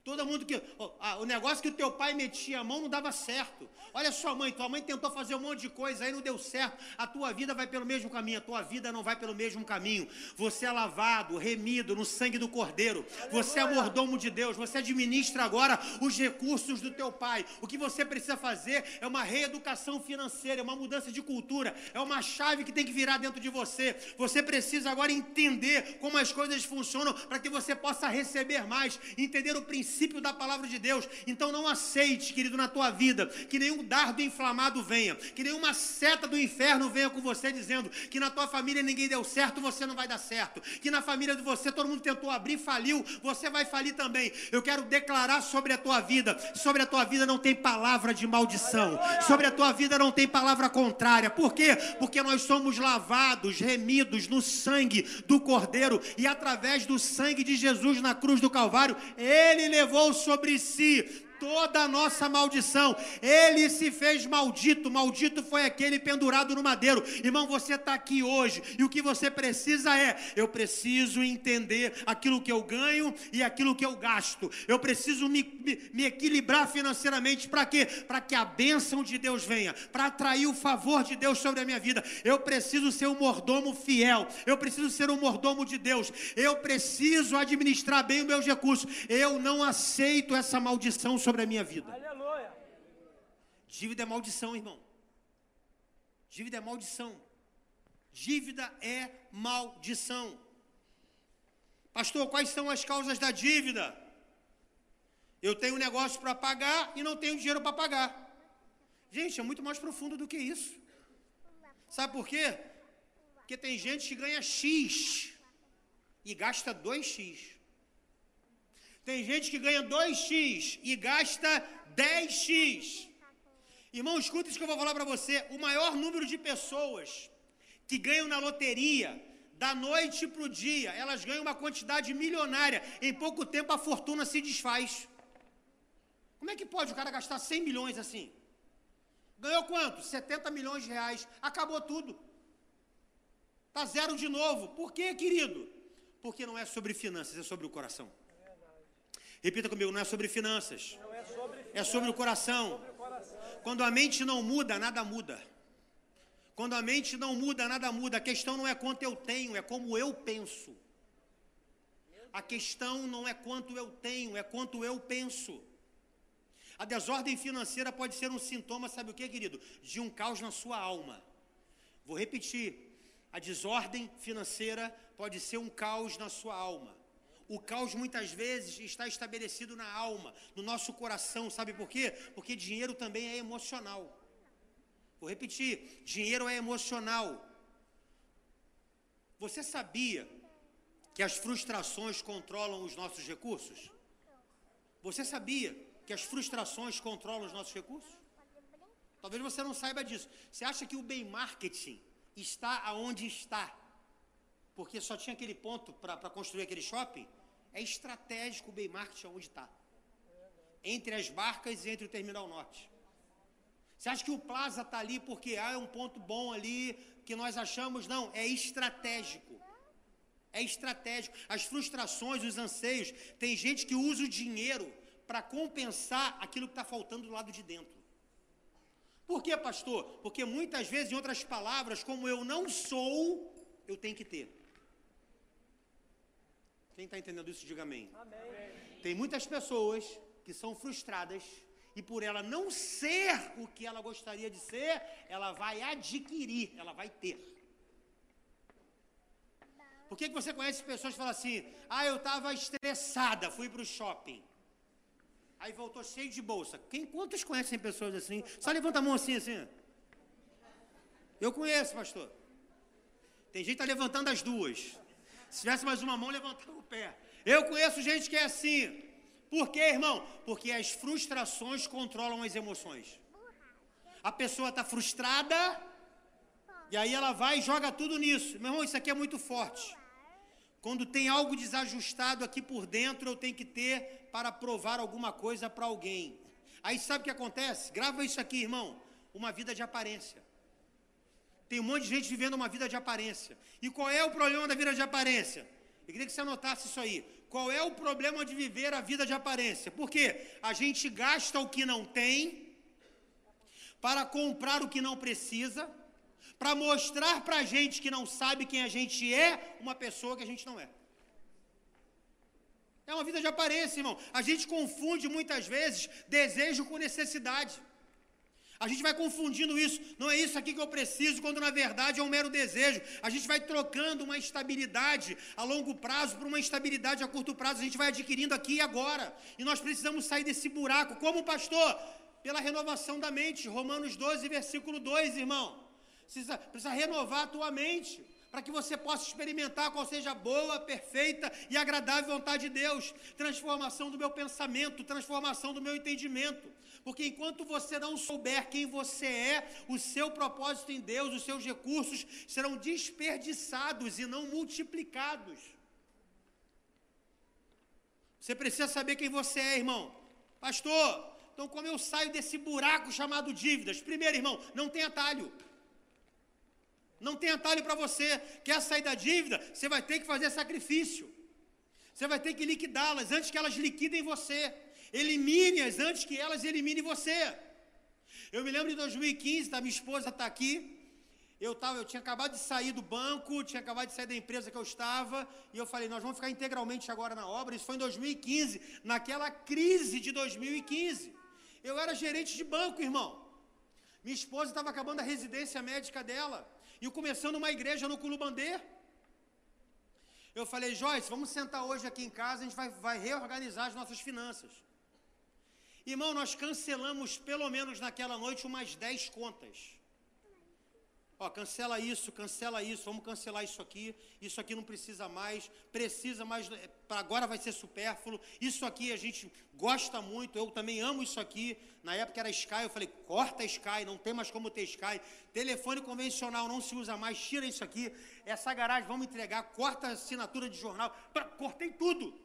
Todo mundo que. ah, o negócio que o teu pai metia a mão não dava certo. Olha sua mãe, tua mãe tentou fazer um monte de coisa, aí não deu certo. A tua vida vai pelo mesmo caminho, a tua vida não vai pelo mesmo caminho. Você é lavado, remido no sangue do Cordeiro. Você é mordomo de Deus. Você administra agora os recursos do teu pai. O que você precisa fazer é uma reeducação financeira, é uma mudança de cultura, é uma chave que tem que virar dentro de você. Você precisa agora entender como as coisas funcionam para que você possa receber mais, entender o princípio da palavra de Deus. Então não aceite, querido, na tua vida, que nenhum dardo inflamado venha, que nenhuma seta do inferno venha com você dizendo que na tua família ninguém deu certo, você não vai dar certo, que na família de você todo mundo tentou abrir, faliu, você vai falir também. Eu quero declarar sobre a tua vida, sobre a tua vida não tem palavra de maldição, sobre a tua vida não tem palavra contrária. Por quê? Porque nós somos lavados, remidos no sangue do Cordeiro e através do sangue de Jesus na cruz do Calvário, ele levou sobre si toda a nossa maldição. Ele se fez maldito, maldito foi aquele pendurado no madeiro. Irmão, você está aqui hoje e o que você precisa é: eu preciso entender aquilo que eu ganho e aquilo que eu gasto. Eu preciso me, me, me equilibrar financeiramente para quê? Para que a bênção de Deus venha, para atrair o favor de Deus sobre a minha vida. Eu preciso ser um mordomo fiel, eu preciso ser um mordomo de Deus, eu preciso administrar bem os meus recursos. Eu não aceito essa maldição sobre a minha vida. Aleluia. Dívida é maldição, irmão. Dívida é maldição. Dívida é maldição. Pastor, quais são as causas da dívida? Eu tenho um negócio para pagar e não tenho dinheiro para pagar. Gente, é muito mais profundo do que isso. Sabe por quê? Porque tem gente que ganha X e gasta 2X. Tem gente que ganha 2x e gasta 10x. Irmão, escuta isso que eu vou falar para você. O maior número de pessoas que ganham na loteria, da noite para o dia, elas ganham uma quantidade milionária. Em pouco tempo a fortuna se desfaz. Como é que pode o cara gastar 100 milhões assim? Ganhou quanto? 70 milhões de reais. Acabou tudo. Tá zero de novo. Por quê, querido? Porque não é sobre finanças, é sobre o coração. Repita comigo, não é sobre finanças, é sobre é coração. sobre o coração. Quando a mente não muda, nada muda. Quando a mente não muda, nada muda. A questão não é quanto eu tenho, é como eu penso. A questão não é quanto eu tenho, é quanto eu penso. A desordem financeira pode ser um sintoma, sabe o que, querido? De um caos na sua alma. Vou repetir. A desordem financeira pode ser um caos na sua alma. O caos muitas vezes está estabelecido na alma, no nosso coração, sabe por quê? Porque dinheiro também é emocional. Vou repetir: dinheiro é emocional. Você sabia que as frustrações controlam os nossos recursos? Você sabia que as frustrações controlam os nossos recursos? Talvez você não saiba disso. Você acha que o bem marketing está aonde está? Porque só tinha aquele ponto para construir aquele shopping? É estratégico o bem marketing aonde está. Entre as barcas e entre o terminal norte. Você acha que o Plaza está ali porque ah, é um ponto bom ali que nós achamos? Não, é estratégico. É estratégico. As frustrações, os anseios. Tem gente que usa o dinheiro para compensar aquilo que está faltando do lado de dentro. Por quê, pastor? Porque muitas vezes, em outras palavras, como eu não sou, eu tenho que ter. Quem está entendendo isso, diga amém. Amém. Tem muitas pessoas que são frustradas e por ela não ser o que ela gostaria de ser, ela vai adquirir, ela vai ter. Por que, que você conhece pessoas que falam assim: ah, eu estava estressada, fui para o shopping. Aí voltou cheio de bolsa. Quem, quantos conhecem pessoas assim? Só levanta a mão assim, assim. Eu conheço, pastor. Tem gente que está levantando as duas. Se tivesse mais uma mão, levantava o pé. Eu conheço gente que é assim. Por quê, irmão? Porque as frustrações controlam as emoções. A pessoa está frustrada, e aí ela vai e joga tudo nisso. Meu irmão, isso aqui é muito forte. Quando tem algo desajustado aqui por dentro, eu tenho que ter para provar alguma coisa para alguém. Aí sabe o que acontece? Grava isso aqui, irmão. Uma vida de aparência. Tem um monte de gente vivendo uma vida de aparência. E qual é o problema da vida de aparência? Eu queria que você anotasse isso aí. Qual é o problema de viver a vida de aparência? Porque a gente gasta o que não tem para comprar o que não precisa, para mostrar para a gente que não sabe quem a gente é, uma pessoa que a gente não é. É uma vida de aparência, irmão. A gente confunde muitas vezes desejo com necessidade. A gente vai confundindo isso. Não é isso aqui que eu preciso, quando na verdade é um mero desejo. A gente vai trocando uma estabilidade a longo prazo por uma estabilidade a curto prazo. A gente vai adquirindo aqui e agora. E nós precisamos sair desse buraco. Como pastor? Pela renovação da mente. Romanos 12, versículo 2, irmão. Precisa, precisa renovar a tua mente para que você possa experimentar qual seja a boa, perfeita e agradável vontade de Deus. Transformação do meu pensamento, transformação do meu entendimento. Porque enquanto você não souber quem você é, o seu propósito em Deus, os seus recursos serão desperdiçados e não multiplicados. Você precisa saber quem você é, irmão. Pastor, então como eu saio desse buraco chamado dívidas? Primeiro, irmão, não tem atalho. Não tem atalho para você. Quer sair da dívida? Você vai ter que fazer sacrifício. Você vai ter que liquidá-las antes que elas liquidem você. Elimine-as antes que elas eliminem você. Eu me lembro de 2015, tá, minha esposa está aqui. Eu, tava, eu tinha acabado de sair do banco, tinha acabado de sair da empresa que eu estava, e eu falei, nós vamos ficar integralmente agora na obra. Isso foi em 2015, naquela crise de 2015. Eu era gerente de banco, irmão. Minha esposa estava acabando a residência médica dela e começando uma igreja no Culubandê. Eu falei, Joyce, vamos sentar hoje aqui em casa, a gente vai, vai reorganizar as nossas finanças. Irmão, nós cancelamos pelo menos naquela noite umas 10 contas. Ó, cancela isso, cancela isso, vamos cancelar isso aqui, isso aqui não precisa mais, precisa mais, é, agora vai ser supérfluo, isso aqui a gente gosta muito, eu também amo isso aqui, na época era Sky, eu falei, corta Sky, não tem mais como ter Sky, telefone convencional não se usa mais, tira isso aqui, essa garagem vamos entregar, corta a assinatura de jornal, cortei tudo.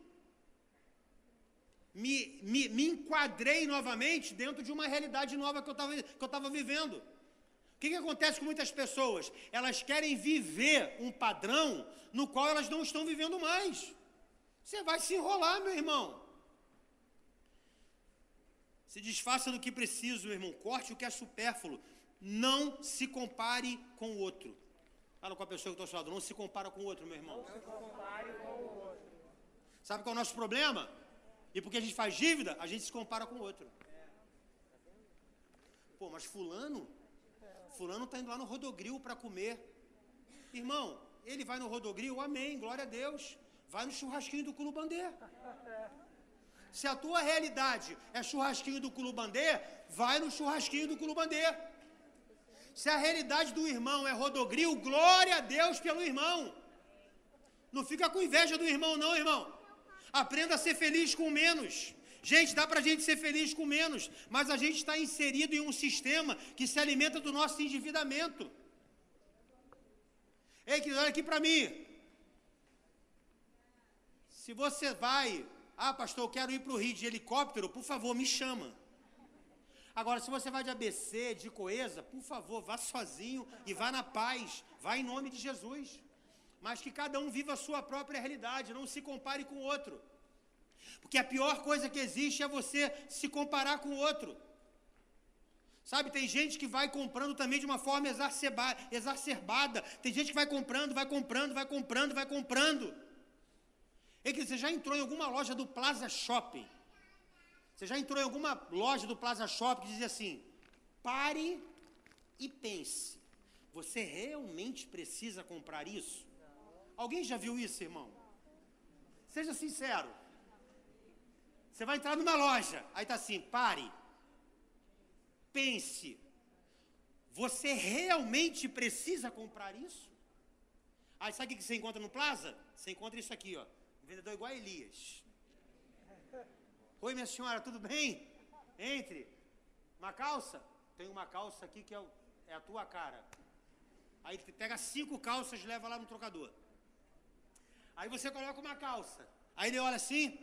Me, me, me enquadrei novamente dentro de uma realidade nova que eu estava vivendo. O que, que acontece com muitas pessoas? Elas querem viver um padrão no qual elas não estão vivendo mais. Você vai se enrolar, meu irmão. Se desfaça do que preciso, meu irmão. Corte o que é supérfluo. Não se compare com o outro. Fala com a pessoa que está ao seu lado. Não se compara com o outro, meu irmão. Não se compare com o outro. Sabe qual é o nosso problema? E porque a gente faz dívida, a gente se compara com o outro. Pô, mas fulano fulano está indo lá no Rodogril para comer. Irmão, ele vai no Rodogril, amém, glória a Deus. Vai no churrasquinho do Culubandê. Se a tua realidade é churrasquinho do Culubandê, vai no churrasquinho do Culubandê. Se a realidade do irmão é Rodogril, glória a Deus pelo irmão. Não fica com inveja do irmão, não, irmão. Aprenda a ser feliz com menos. Gente, dá para a gente ser feliz com menos, mas a gente está inserido em um sistema que se alimenta do nosso endividamento. Ei, querido, olha aqui para mim. Se você vai, ah, pastor, eu quero ir para o Rio de helicóptero, por favor, me chama. Agora, se você vai de ABC, de Coesa, por favor, vá sozinho e vá na paz, vá em nome de Jesus. Mas que cada um viva a sua própria realidade, não se compare com o outro. Porque a pior coisa que existe é você se comparar com o outro. Sabe, tem gente que vai comprando também de uma forma exacerbada. Tem gente que vai comprando, vai comprando, vai comprando, vai comprando. É que você já entrou em alguma loja do Plaza Shopping? Você já entrou em alguma loja do Plaza Shopping que dizia assim: pare e pense. Você realmente precisa comprar isso? Alguém já viu isso, irmão? Seja sincero. Você vai entrar numa loja, aí tá assim, pare. Pense. Você realmente precisa comprar isso? Aí sabe o que você encontra no Plaza? Você encontra isso aqui, ó. Um vendedor igual a Elias. Oi, minha senhora, tudo bem? Entre. Uma calça? Tem uma calça aqui que é, o- é a tua cara. Aí pega cinco calças e leva lá no trocador. Aí você coloca uma calça. Aí ele olha assim,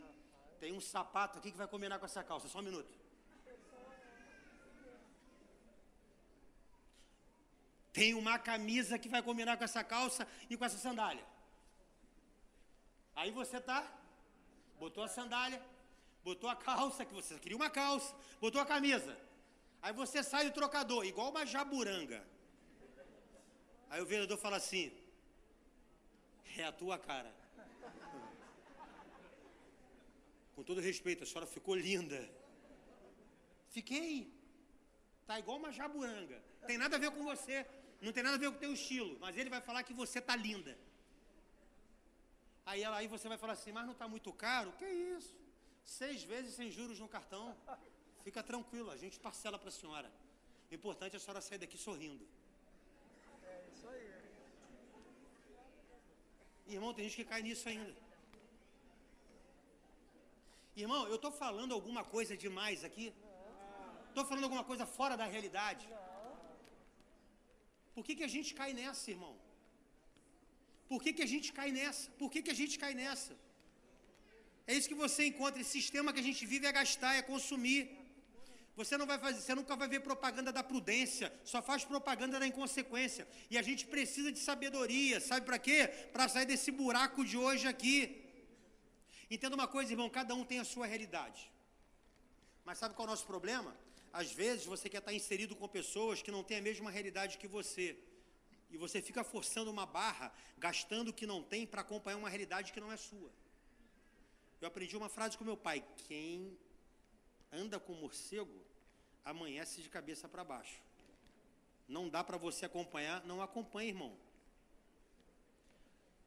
tem um sapato aqui que vai combinar com essa calça. Só um minuto. Tem uma camisa que vai combinar com essa calça e com essa sandália. Aí você tá, botou a sandália, botou a calça, que você queria uma calça, botou a camisa. Aí você sai do trocador, igual uma jaburanga. Aí o vendedor fala assim: É a tua cara. Com todo respeito, a senhora ficou linda. Fiquei. Tá igual uma jaburanga. Tem nada a ver com você. Não tem nada a ver com o teu estilo. Mas ele vai falar que você tá linda. Aí, ela, aí você vai falar assim, mas não está muito caro? Que isso? Seis vezes sem juros no cartão. Fica tranquilo, a gente parcela para a senhora. O importante é a senhora sair daqui sorrindo. É isso aí. Irmão, tem gente que cai nisso ainda. Irmão, eu estou falando alguma coisa demais aqui? Estou falando alguma coisa fora da realidade? Por que, que a gente cai nessa, irmão? Por que, que a gente cai nessa? Por que, que a gente cai nessa? É isso que você encontra. Esse sistema que a gente vive é gastar, é consumir. Você não vai fazer, você nunca vai ver propaganda da prudência, só faz propaganda da inconsequência. E a gente precisa de sabedoria, sabe para quê? Para sair desse buraco de hoje aqui. Entenda uma coisa, irmão, cada um tem a sua realidade. Mas sabe qual é o nosso problema? Às vezes você quer estar inserido com pessoas que não têm a mesma realidade que você. E você fica forçando uma barra, gastando o que não tem para acompanhar uma realidade que não é sua. Eu aprendi uma frase com meu pai: quem anda com morcego amanhece de cabeça para baixo. Não dá para você acompanhar, não acompanhe, irmão.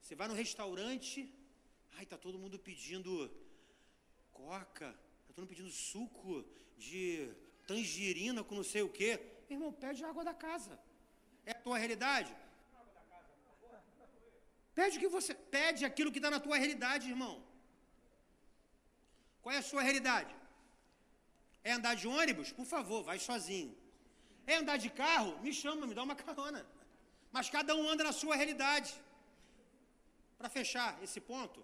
Você vai no restaurante, ai, tá todo mundo pedindo coca, tá todo mundo pedindo suco de tangerina com não sei o quê. Irmão, pede água da casa. É a tua realidade? Pede o que você pede aquilo que está na tua realidade, irmão. Qual é a sua realidade? É andar de ônibus? Por favor, vai sozinho. É andar de carro? Me chama, me dá uma carona. Mas cada um anda na sua realidade. Para fechar esse ponto,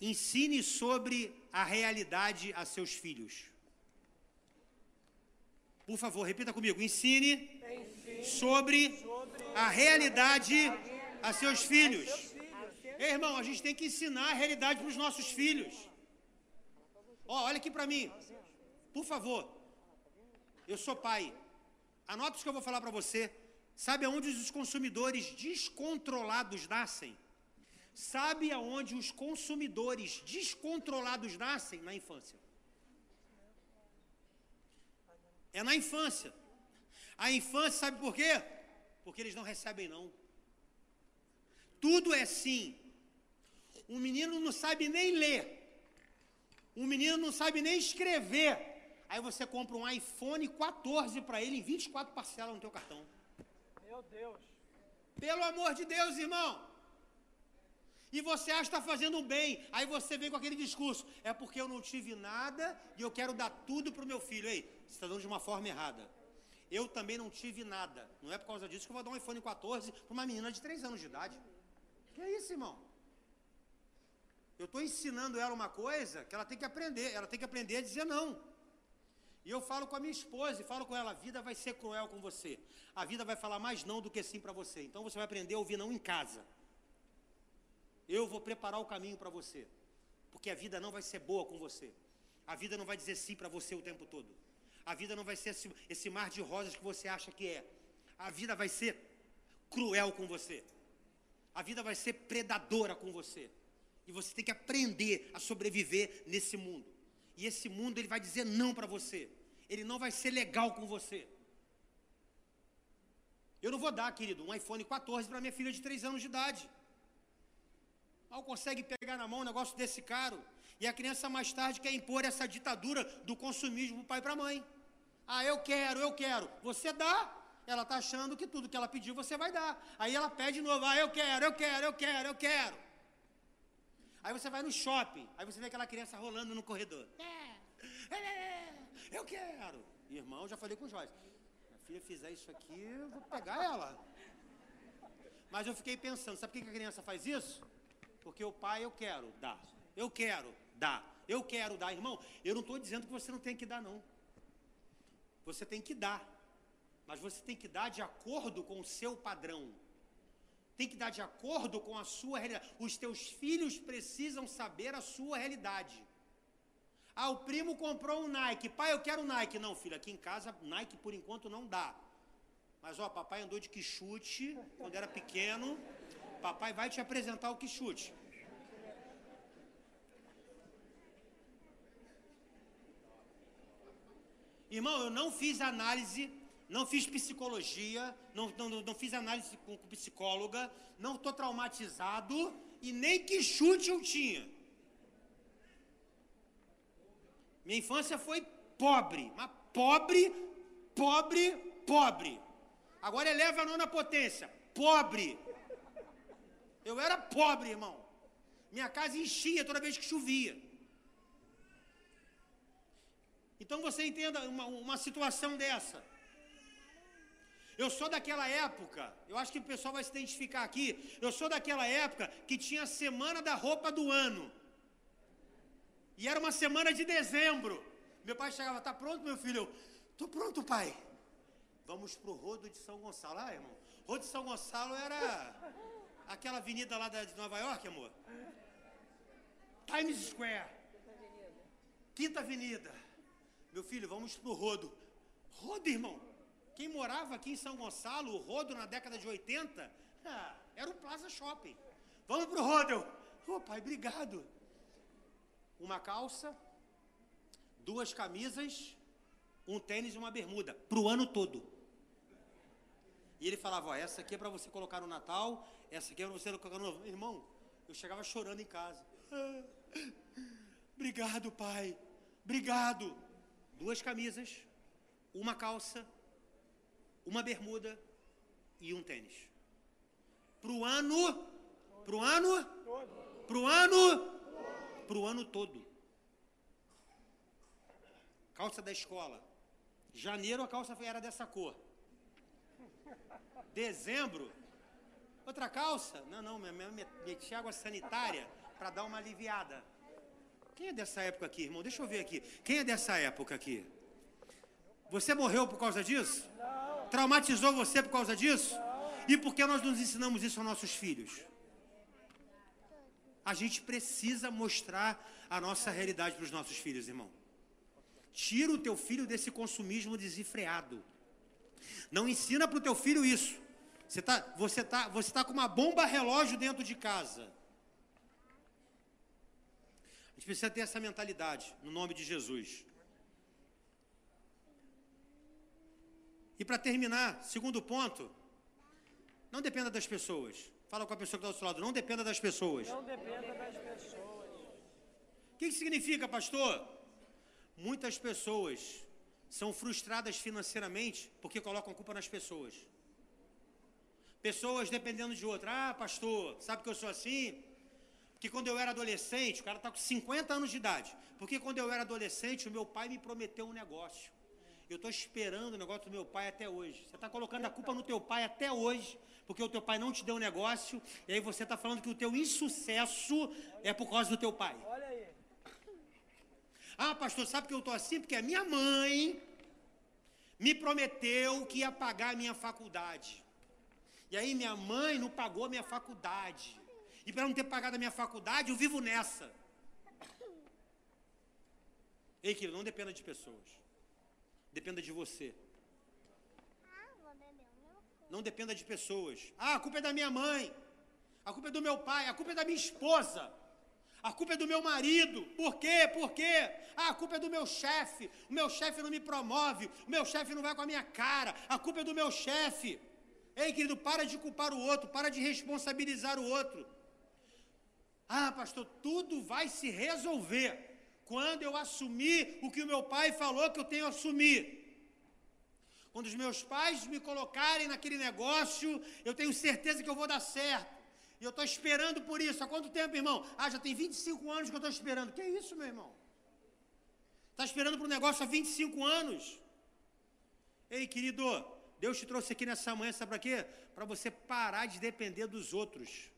ensine sobre a realidade a seus filhos. Por favor, repita comigo. Ensine sobre a realidade a seus filhos. Ei, irmão, a gente tem que ensinar a realidade para os nossos filhos. Ó, olha aqui para mim. Por favor. Eu sou pai. Anota isso que eu vou falar para você. Sabe aonde os consumidores descontrolados nascem? Sabe aonde os consumidores descontrolados nascem? Na infância. É na infância. A infância, sabe por quê? Porque eles não recebem não. Tudo é sim. Um menino não sabe nem ler. Um menino não sabe nem escrever. Aí você compra um iPhone 14 para ele em 24 parcelas no teu cartão. Meu Deus. Pelo amor de Deus, irmão. E você acha que está fazendo bem. Aí você vem com aquele discurso. É porque eu não tive nada e eu quero dar tudo para o meu filho. Ei, você está dando de uma forma errada. Eu também não tive nada. Não é por causa disso que eu vou dar um iPhone 14 para uma menina de 3 anos de idade. Que é isso, irmão? Eu estou ensinando ela uma coisa que ela tem que aprender. Ela tem que aprender a dizer não. E eu falo com a minha esposa e falo com ela: a vida vai ser cruel com você. A vida vai falar mais não do que sim para você. Então você vai aprender a ouvir não em casa. Eu vou preparar o caminho para você. Porque a vida não vai ser boa com você. A vida não vai dizer sim para você o tempo todo. A vida não vai ser esse, esse mar de rosas que você acha que é. A vida vai ser cruel com você. A vida vai ser predadora com você. E você tem que aprender a sobreviver nesse mundo. E esse mundo ele vai dizer não para você. Ele não vai ser legal com você. Eu não vou dar, querido, um iPhone 14 para minha filha de 3 anos de idade. Mal consegue pegar na mão um negócio desse caro. E a criança mais tarde quer impor essa ditadura do consumismo para o pai e para a mãe. Ah, eu quero, eu quero. Você dá, ela está achando que tudo que ela pediu você vai dar. Aí ela pede de novo, ah, eu quero, eu quero, eu quero, eu quero. Aí você vai no shopping, aí você vê aquela criança rolando no corredor. É, é, é, eu quero. Irmão, já falei com o Joyce. Minha filha fizer isso aqui, eu vou pegar ela. Mas eu fiquei pensando, sabe por que a criança faz isso? Porque o pai, eu quero dar. Eu quero dar. Eu quero dar, irmão. Eu não estou dizendo que você não tem que dar, não. Você tem que dar. Mas você tem que dar de acordo com o seu padrão. Tem que dar de acordo com a sua realidade. Os teus filhos precisam saber a sua realidade. Ah, o primo comprou um Nike. Pai, eu quero Nike. Não, filho, aqui em casa Nike por enquanto não dá. Mas ó, papai andou de quichute quando era pequeno. Papai vai te apresentar o quichute. Irmão, eu não fiz análise, não fiz psicologia, não, não, não fiz análise com, com psicóloga, não estou traumatizado e nem que chute eu tinha. Minha infância foi pobre, mas pobre, pobre, pobre. Agora eleva a nona potência, pobre. Eu era pobre, irmão. Minha casa enchia toda vez que chovia. Então você entenda uma, uma situação dessa. Eu sou daquela época, eu acho que o pessoal vai se identificar aqui. Eu sou daquela época que tinha a semana da roupa do ano. E era uma semana de dezembro. Meu pai chegava, tá pronto, meu filho? Tô pronto, pai. Vamos pro Rodo de São Gonçalo. Ah, irmão, Rodo de São Gonçalo era aquela avenida lá de Nova York, amor. Times Square. Quinta Avenida. Meu filho, vamos pro rodo. Rodo, irmão. Quem morava aqui em São Gonçalo, o rodo na década de 80, ah, era o Plaza Shopping. Vamos pro rodo. Ô oh, pai, obrigado. Uma calça, duas camisas, um tênis e uma bermuda, pro ano todo. E ele falava, ó, essa aqui é para você colocar no Natal, essa aqui é você colocar no... Irmão, eu chegava chorando em casa. Obrigado, pai. Obrigado duas camisas, uma calça, uma bermuda e um tênis. Pro ano, pro ano, pro ano, pro ano todo. Calça da escola. Janeiro a calça era dessa cor. Dezembro, outra calça. Não, não, meti água sanitária para dar uma aliviada. Quem é dessa época aqui, irmão? Deixa eu ver aqui. Quem é dessa época aqui? Você morreu por causa disso? Não. Traumatizou você por causa disso? Não. E por que nós nos ensinamos isso aos nossos filhos? A gente precisa mostrar a nossa realidade para os nossos filhos, irmão. Tira o teu filho desse consumismo desenfreado. Não ensina para o teu filho isso. Você está você tá, você tá com uma bomba relógio dentro de casa. A gente precisa ter essa mentalidade, no nome de Jesus. E para terminar, segundo ponto, não dependa das pessoas. Fala com a pessoa que está do seu lado, não dependa das pessoas. Não dependa das pessoas. O que, que significa, pastor? Muitas pessoas são frustradas financeiramente porque colocam a culpa nas pessoas. Pessoas dependendo de outra. Ah, pastor, sabe que eu sou assim? Porque quando eu era adolescente, o cara está com 50 anos de idade. Porque quando eu era adolescente, o meu pai me prometeu um negócio. Eu estou esperando o negócio do meu pai até hoje. Você está colocando a culpa no teu pai até hoje, porque o teu pai não te deu um negócio, e aí você está falando que o teu insucesso é por causa do teu pai. Olha aí. Ah, pastor, sabe que eu estou assim? Porque a minha mãe me prometeu que ia pagar a minha faculdade. E aí minha mãe não pagou a minha faculdade. E para não ter pagado a minha faculdade, eu vivo nessa. Ei, querido, não dependa de pessoas. Dependa de você. Não dependa de pessoas. Ah, a culpa é da minha mãe. A culpa é do meu pai. A culpa é da minha esposa. A culpa é do meu marido. Por quê? Por quê? Ah, a culpa é do meu chefe. O meu chefe não me promove. O meu chefe não vai com a minha cara. A culpa é do meu chefe. Ei, querido, para de culpar o outro, para de responsabilizar o outro. Ah, pastor, tudo vai se resolver quando eu assumir o que o meu pai falou que eu tenho que assumir. Quando os meus pais me colocarem naquele negócio, eu tenho certeza que eu vou dar certo. E eu estou esperando por isso. Há quanto tempo, irmão? Ah, já tem 25 anos que eu estou esperando. Que é isso, meu irmão? Está esperando para o negócio há 25 anos. Ei, querido, Deus te trouxe aqui nessa manhã, sabe para quê? Para você parar de depender dos outros.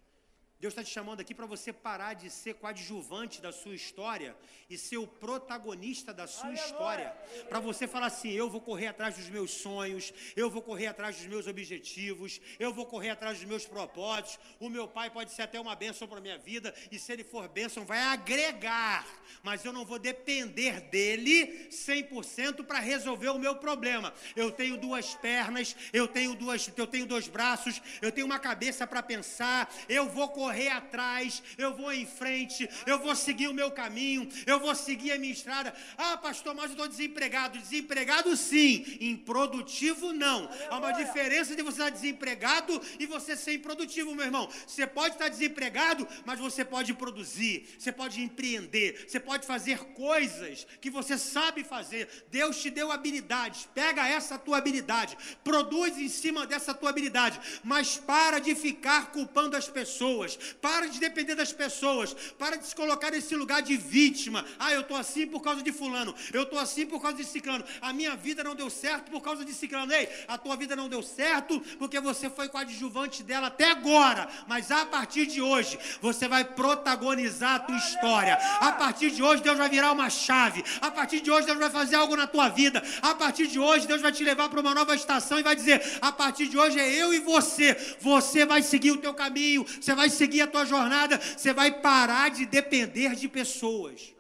Deus está te chamando aqui para você parar de ser coadjuvante da sua história e ser o protagonista da sua Aleluia. história. Para você falar assim: eu vou correr atrás dos meus sonhos, eu vou correr atrás dos meus objetivos, eu vou correr atrás dos meus propósitos. O meu pai pode ser até uma bênção para a minha vida, e se ele for bênção, vai agregar, mas eu não vou depender dele 100% para resolver o meu problema. Eu tenho duas pernas, eu tenho, duas, eu tenho dois braços, eu tenho uma cabeça para pensar, eu vou correr correr atrás, eu vou em frente, eu vou seguir o meu caminho, eu vou seguir a minha estrada. Ah, pastor, mas eu estou desempregado. Desempregado sim, improdutivo não. Há uma diferença de você estar desempregado e você ser improdutivo, meu irmão. Você pode estar desempregado, mas você pode produzir, você pode empreender, você pode fazer coisas que você sabe fazer. Deus te deu habilidades, pega essa tua habilidade, produz em cima dessa tua habilidade, mas para de ficar culpando as pessoas, para de depender das pessoas. Para de se colocar nesse lugar de vítima. Ah, eu estou assim por causa de fulano. Eu estou assim por causa de ciclano. A minha vida não deu certo por causa de ciclano. Ei, a tua vida não deu certo porque você foi coadjuvante dela até agora. Mas a partir de hoje, você vai protagonizar a tua história. A partir de hoje, Deus vai virar uma chave. A partir de hoje, Deus vai fazer algo na tua vida. A partir de hoje, Deus vai te levar para uma nova estação e vai dizer: a partir de hoje é eu e você. Você vai seguir o teu caminho. Você vai seguir seguir a tua jornada, você vai parar de depender de pessoas.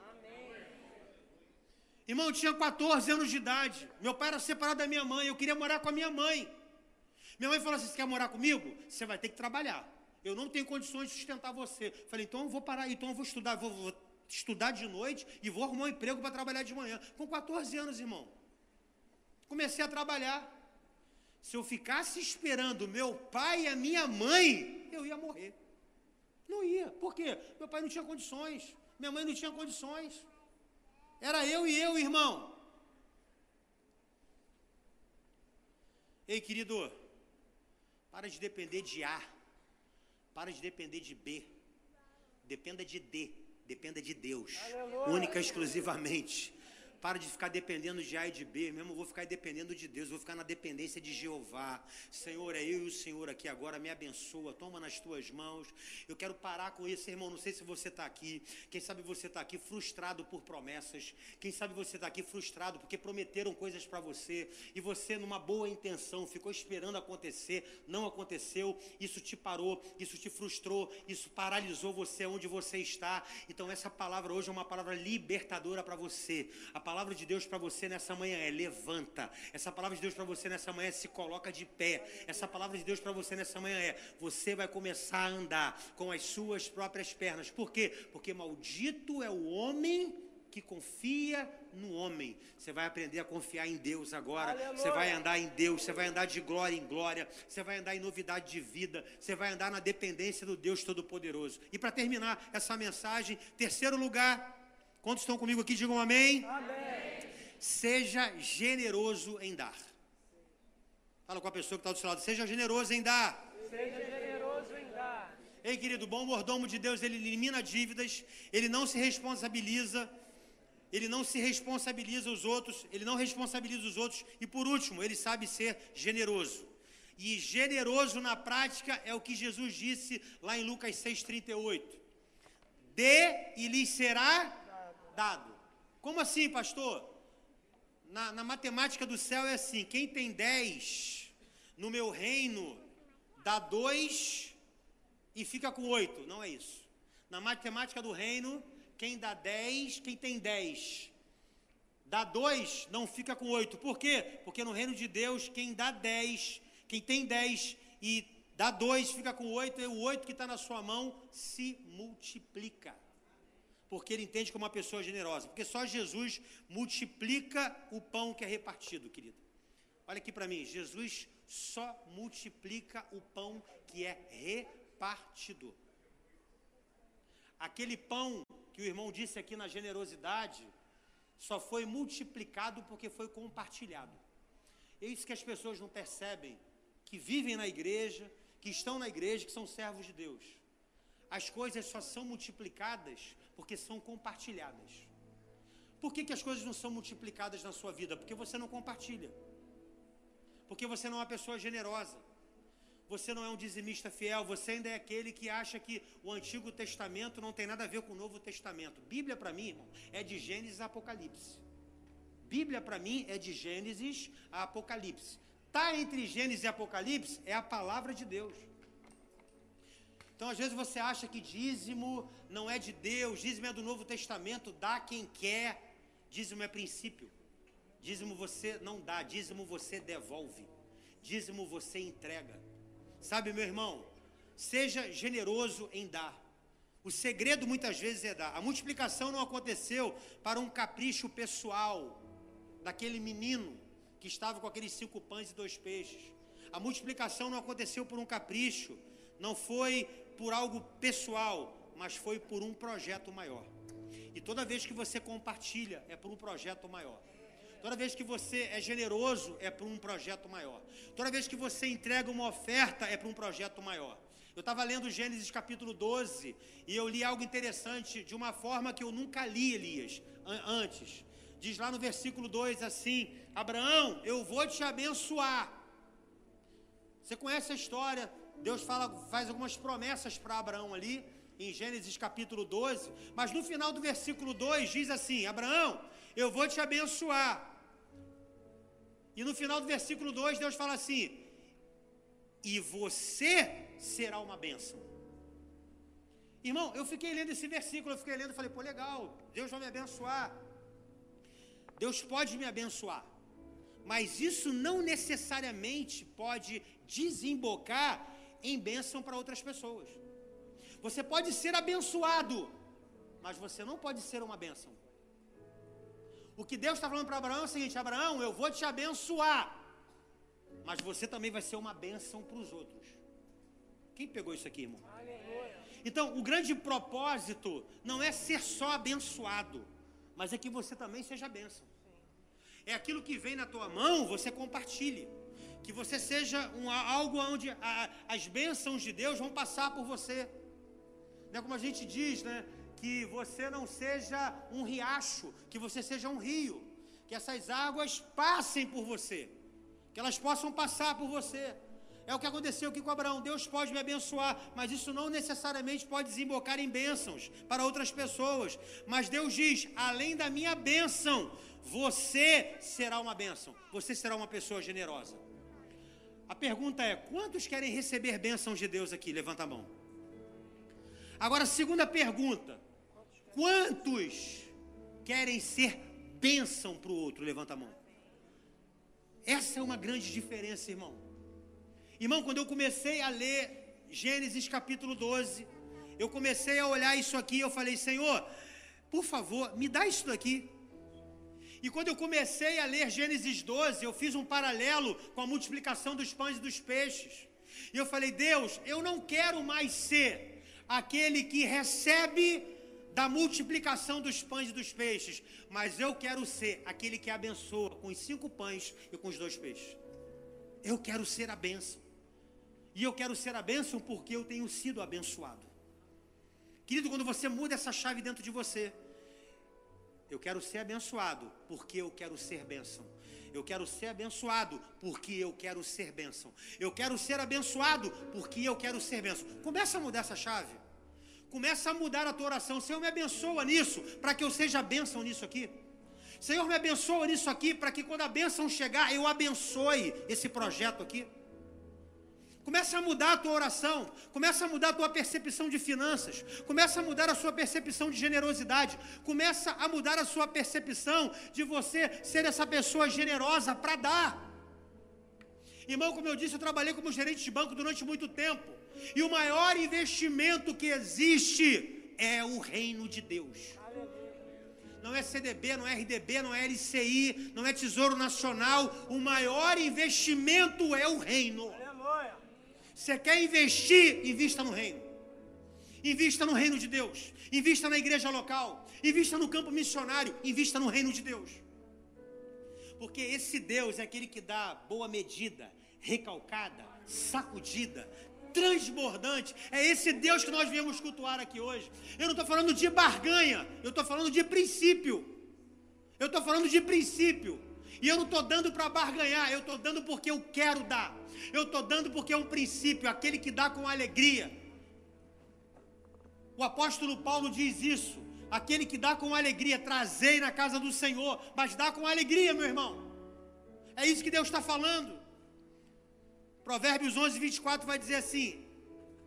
Irmão, eu tinha 14 anos de idade. Meu pai era separado da minha mãe. Eu queria morar com a minha mãe. Minha mãe falou assim: Você quer morar comigo? Você vai ter que trabalhar. Eu não tenho condições de sustentar você. Falei: Então eu vou parar, então eu vou estudar. Vou, vou estudar de noite e vou arrumar um emprego para trabalhar de manhã. Com 14 anos, irmão. Comecei a trabalhar. Se eu ficasse esperando meu pai e a minha mãe, eu ia morrer. Não ia. Por quê? Meu pai não tinha condições. Minha mãe não tinha condições. Era eu e eu, irmão. Ei, querido, para de depender de A. Para de depender de B. Dependa de D. Dependa de Deus. Aleluia. Única e exclusivamente. Para de ficar dependendo de A e de B, mesmo vou ficar dependendo de Deus, vou ficar na dependência de Jeová. Senhor, é eu e o Senhor aqui agora, me abençoa, toma nas tuas mãos. Eu quero parar com isso, irmão. Não sei se você está aqui, quem sabe você está aqui frustrado por promessas, quem sabe você está aqui frustrado porque prometeram coisas para você e você, numa boa intenção, ficou esperando acontecer, não aconteceu, isso te parou, isso te frustrou, isso paralisou você onde você está. Então, essa palavra hoje é uma palavra libertadora para você. A palavra de Deus para você nessa manhã é levanta. Essa palavra de Deus para você nessa manhã é se coloca de pé. Essa palavra de Deus para você nessa manhã é você vai começar a andar com as suas próprias pernas. Por quê? Porque maldito é o homem que confia no homem. Você vai aprender a confiar em Deus agora. Aleluia. Você vai andar em Deus, você vai andar de glória em glória, você vai andar em novidade de vida, você vai andar na dependência do Deus Todo-Poderoso. E para terminar essa mensagem, terceiro lugar, Quantos estão comigo aqui? Digam amém. amém. Seja generoso em dar. Fala com a pessoa que está do seu lado. Seja generoso em dar. Seja generoso em dar. Ei, querido, o bom mordomo de Deus, ele elimina dívidas, ele não se responsabiliza, ele não se responsabiliza os outros, ele não responsabiliza os outros, e por último, ele sabe ser generoso. E generoso na prática é o que Jesus disse lá em Lucas 6,38. Dê e lhes será dado. Como assim, pastor? Na, na matemática do céu é assim: quem tem 10 no meu reino dá 2 e fica com 8. Não é isso. Na matemática do reino, quem dá 10, quem tem 10 dá 2, não fica com 8. Por quê? Porque no reino de Deus, quem dá 10, quem tem 10 e dá 2, fica com 8, e o 8 que está na sua mão se multiplica porque ele entende como uma pessoa generosa. Porque só Jesus multiplica o pão que é repartido, querido. Olha aqui para mim, Jesus só multiplica o pão que é repartido. Aquele pão que o irmão disse aqui na generosidade, só foi multiplicado porque foi compartilhado. É isso que as pessoas não percebem, que vivem na igreja, que estão na igreja, que são servos de Deus. As coisas só são multiplicadas porque são compartilhadas. Por que, que as coisas não são multiplicadas na sua vida? Porque você não compartilha. Porque você não é uma pessoa generosa. Você não é um dizimista fiel, você ainda é aquele que acha que o Antigo Testamento não tem nada a ver com o Novo Testamento. Bíblia para mim, irmão, é de Gênesis a Apocalipse. Bíblia para mim é de Gênesis a Apocalipse. Tá entre Gênesis e Apocalipse é a palavra de Deus. Então, às vezes você acha que dízimo não é de Deus, dízimo é do Novo Testamento, dá quem quer. Dízimo é princípio. Dízimo você não dá, dízimo você devolve. Dízimo você entrega. Sabe, meu irmão, seja generoso em dar. O segredo muitas vezes é dar. A multiplicação não aconteceu para um capricho pessoal daquele menino que estava com aqueles cinco pães e dois peixes. A multiplicação não aconteceu por um capricho, não foi por algo pessoal, mas foi por um projeto maior. E toda vez que você compartilha, é por um projeto maior. Toda vez que você é generoso, é por um projeto maior. Toda vez que você entrega uma oferta, é para um projeto maior. Eu estava lendo Gênesis capítulo 12 e eu li algo interessante de uma forma que eu nunca li, Elias, antes. Diz lá no versículo 2 assim: Abraão, eu vou te abençoar. Você conhece a história? Deus fala, faz algumas promessas para Abraão ali, em Gênesis capítulo 12, mas no final do versículo 2 diz assim: Abraão, eu vou te abençoar. E no final do versículo 2, Deus fala assim: E você será uma bênção. Irmão, eu fiquei lendo esse versículo, eu fiquei lendo e falei, pô, legal, Deus vai me abençoar. Deus pode me abençoar. Mas isso não necessariamente pode desembocar em bênção para outras pessoas. Você pode ser abençoado, mas você não pode ser uma bênção. O que Deus está falando para Abraão é o seguinte: Abraão, eu vou te abençoar, mas você também vai ser uma bênção para os outros. Quem pegou isso aqui, irmão? Então, o grande propósito não é ser só abençoado, mas é que você também seja bênção. É aquilo que vem na tua mão, você compartilhe. Que você seja um, algo onde a, as bênçãos de Deus vão passar por você. Não é como a gente diz, né? que você não seja um riacho, que você seja um rio, que essas águas passem por você, que elas possam passar por você. É o que aconteceu aqui com Abraão. Deus pode me abençoar, mas isso não necessariamente pode desembocar em bênçãos para outras pessoas. Mas Deus diz: além da minha bênção, você será uma bênção, você será uma pessoa generosa. A pergunta é: quantos querem receber bênçãos de Deus aqui? Levanta a mão. Agora, segunda pergunta: Quantos querem ser bênção para o outro? Levanta a mão. Essa é uma grande diferença, irmão. Irmão, quando eu comecei a ler Gênesis capítulo 12, eu comecei a olhar isso aqui, eu falei, Senhor, por favor, me dá isso daqui. E quando eu comecei a ler Gênesis 12, eu fiz um paralelo com a multiplicação dos pães e dos peixes. E eu falei, Deus, eu não quero mais ser aquele que recebe da multiplicação dos pães e dos peixes, mas eu quero ser aquele que abençoa com os cinco pães e com os dois peixes. Eu quero ser a bênção. E eu quero ser a bênção porque eu tenho sido abençoado. Querido, quando você muda essa chave dentro de você, eu quero ser abençoado porque eu quero ser bênção. Eu quero ser abençoado porque eu quero ser bênção. Eu quero ser abençoado porque eu quero ser bênção. Começa a mudar essa chave. Começa a mudar a tua oração. Senhor, me abençoa nisso, para que eu seja bênção nisso aqui. Senhor, me abençoa nisso aqui, para que quando a bênção chegar, eu abençoe esse projeto aqui. Começa a mudar a tua oração, começa a mudar a tua percepção de finanças, começa a mudar a sua percepção de generosidade, começa a mudar a sua percepção de você ser essa pessoa generosa para dar. Irmão, como eu disse, eu trabalhei como gerente de banco durante muito tempo. E o maior investimento que existe é o reino de Deus. não é CDB, não é RDB, não é LCI, não é Tesouro Nacional. O maior investimento é o reino. Você quer investir? Invista no reino. Invista no reino de Deus. Invista na igreja local. Invista no campo missionário. Invista no reino de Deus. Porque esse Deus é aquele que dá boa medida, recalcada, sacudida, transbordante. É esse Deus que nós viemos cultuar aqui hoje. Eu não estou falando de barganha, eu estou falando de princípio. Eu estou falando de princípio. E eu não estou dando para barganhar, eu estou dando porque eu quero dar. Eu estou dando porque é um princípio, aquele que dá com alegria. O apóstolo Paulo diz isso. Aquele que dá com alegria, trazei na casa do Senhor, mas dá com alegria, meu irmão. É isso que Deus está falando. Provérbios 11, 24 vai dizer assim: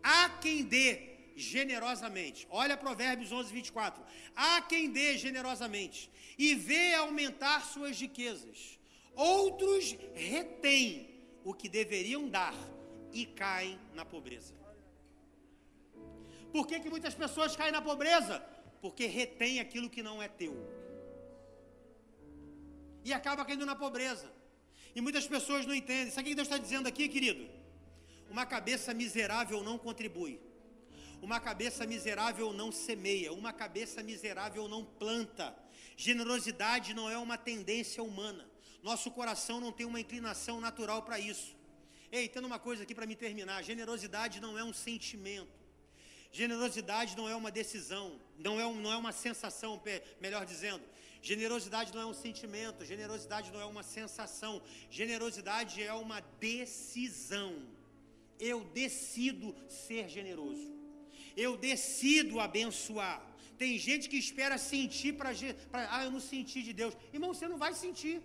Há quem dê generosamente. Olha Provérbios 11, 24. Há quem dê generosamente e vê aumentar suas riquezas. Outros retêm o que deveriam dar e caem na pobreza. Por que, que muitas pessoas caem na pobreza? Porque retém aquilo que não é teu. E acaba caindo na pobreza. E muitas pessoas não entendem. Sabe o que Deus está dizendo aqui, querido? Uma cabeça miserável não contribui. Uma cabeça miserável não semeia. Uma cabeça miserável não planta. Generosidade não é uma tendência humana. Nosso coração não tem uma inclinação natural para isso. Ei, tendo uma coisa aqui para me terminar: generosidade não é um sentimento. Generosidade não é uma decisão, não é, um, não é uma sensação, melhor dizendo. Generosidade não é um sentimento, generosidade não é uma sensação, generosidade é uma decisão. Eu decido ser generoso, eu decido abençoar. Tem gente que espera sentir para. Ah, eu não senti de Deus. Irmão, você não vai sentir.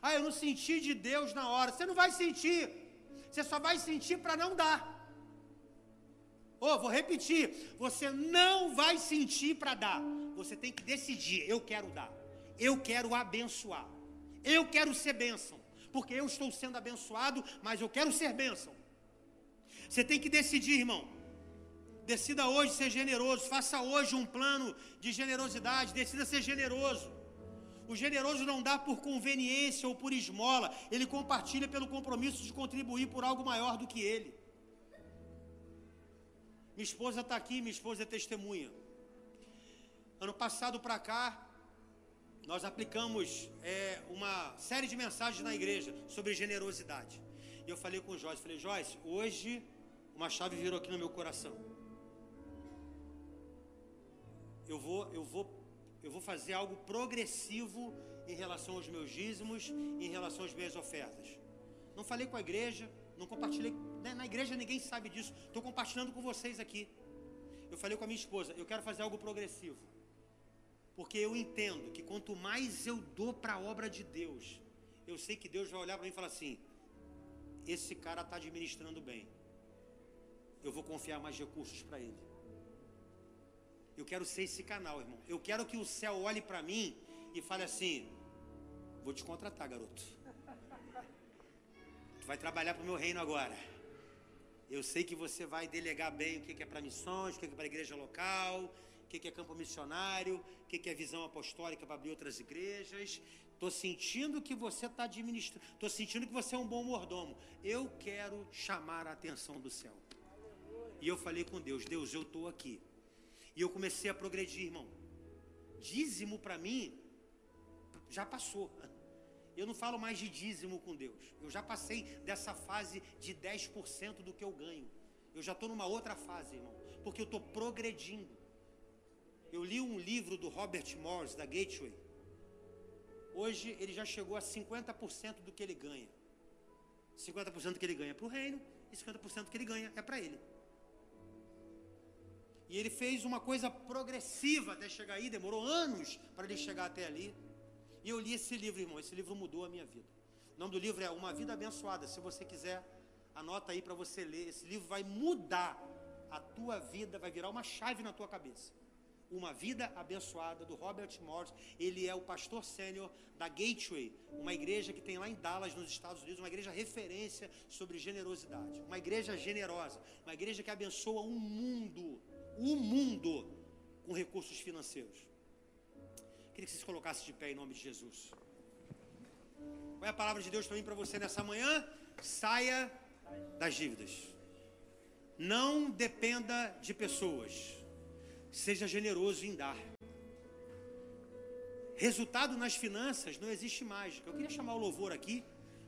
Ah, eu não senti de Deus na hora. Você não vai sentir. Você só vai sentir para não dar. Oh, vou repetir. Você não vai sentir para dar. Você tem que decidir. Eu quero dar. Eu quero abençoar. Eu quero ser bênção. Porque eu estou sendo abençoado, mas eu quero ser bênção. Você tem que decidir, irmão. Decida hoje ser generoso. Faça hoje um plano de generosidade. Decida ser generoso. O generoso não dá por conveniência ou por esmola. Ele compartilha pelo compromisso de contribuir por algo maior do que ele. Minha esposa está aqui, minha esposa é testemunha. Ano passado para cá, nós aplicamos é, uma série de mensagens na igreja sobre generosidade. E eu falei com o Joyce, falei, Joyce, hoje uma chave virou aqui no meu coração. Eu vou, eu vou, eu vou fazer algo progressivo em relação aos meus dízimos, em relação às minhas ofertas. Não falei com a igreja, não compartilhei. Né? Na igreja ninguém sabe disso. Estou compartilhando com vocês aqui. Eu falei com a minha esposa, eu quero fazer algo progressivo. Porque eu entendo que quanto mais eu dou para a obra de Deus, eu sei que Deus vai olhar para mim e falar assim: esse cara está administrando bem. Eu vou confiar mais recursos para ele. Eu quero ser esse canal, irmão. Eu quero que o céu olhe para mim e fale assim: vou te contratar, garoto vai trabalhar para o meu reino agora. Eu sei que você vai delegar bem o que é para missões, o que é para igreja local, o que é campo missionário, o que é visão apostólica para abrir outras igrejas. Estou sentindo que você está administrando, estou sentindo que você é um bom mordomo. Eu quero chamar a atenção do céu. E eu falei com Deus, Deus, eu estou aqui. E eu comecei a progredir, irmão. Dízimo para mim já passou. Eu não falo mais de dízimo com Deus. Eu já passei dessa fase de 10% do que eu ganho. Eu já estou numa outra fase, irmão. Porque eu estou progredindo. Eu li um livro do Robert Morris, da Gateway. Hoje ele já chegou a 50% do que ele ganha. 50% do que ele ganha para o reino e 50% do que ele ganha é para ele. E ele fez uma coisa progressiva até chegar aí, demorou anos para ele chegar até ali. E eu li esse livro, irmão. Esse livro mudou a minha vida. O nome do livro é Uma Vida Abençoada. Se você quiser, anota aí para você ler. Esse livro vai mudar a tua vida, vai virar uma chave na tua cabeça. Uma Vida Abençoada, do Robert Morris. Ele é o pastor sênior da Gateway, uma igreja que tem lá em Dallas, nos Estados Unidos, uma igreja referência sobre generosidade. Uma igreja generosa, uma igreja que abençoa o mundo, o mundo, com recursos financeiros. Queria que vocês colocassem de pé em nome de Jesus. Qual é a palavra de Deus mim para você nessa manhã? Saia das dívidas. Não dependa de pessoas. Seja generoso em dar. Resultado nas finanças não existe mágica. Eu queria chamar o louvor aqui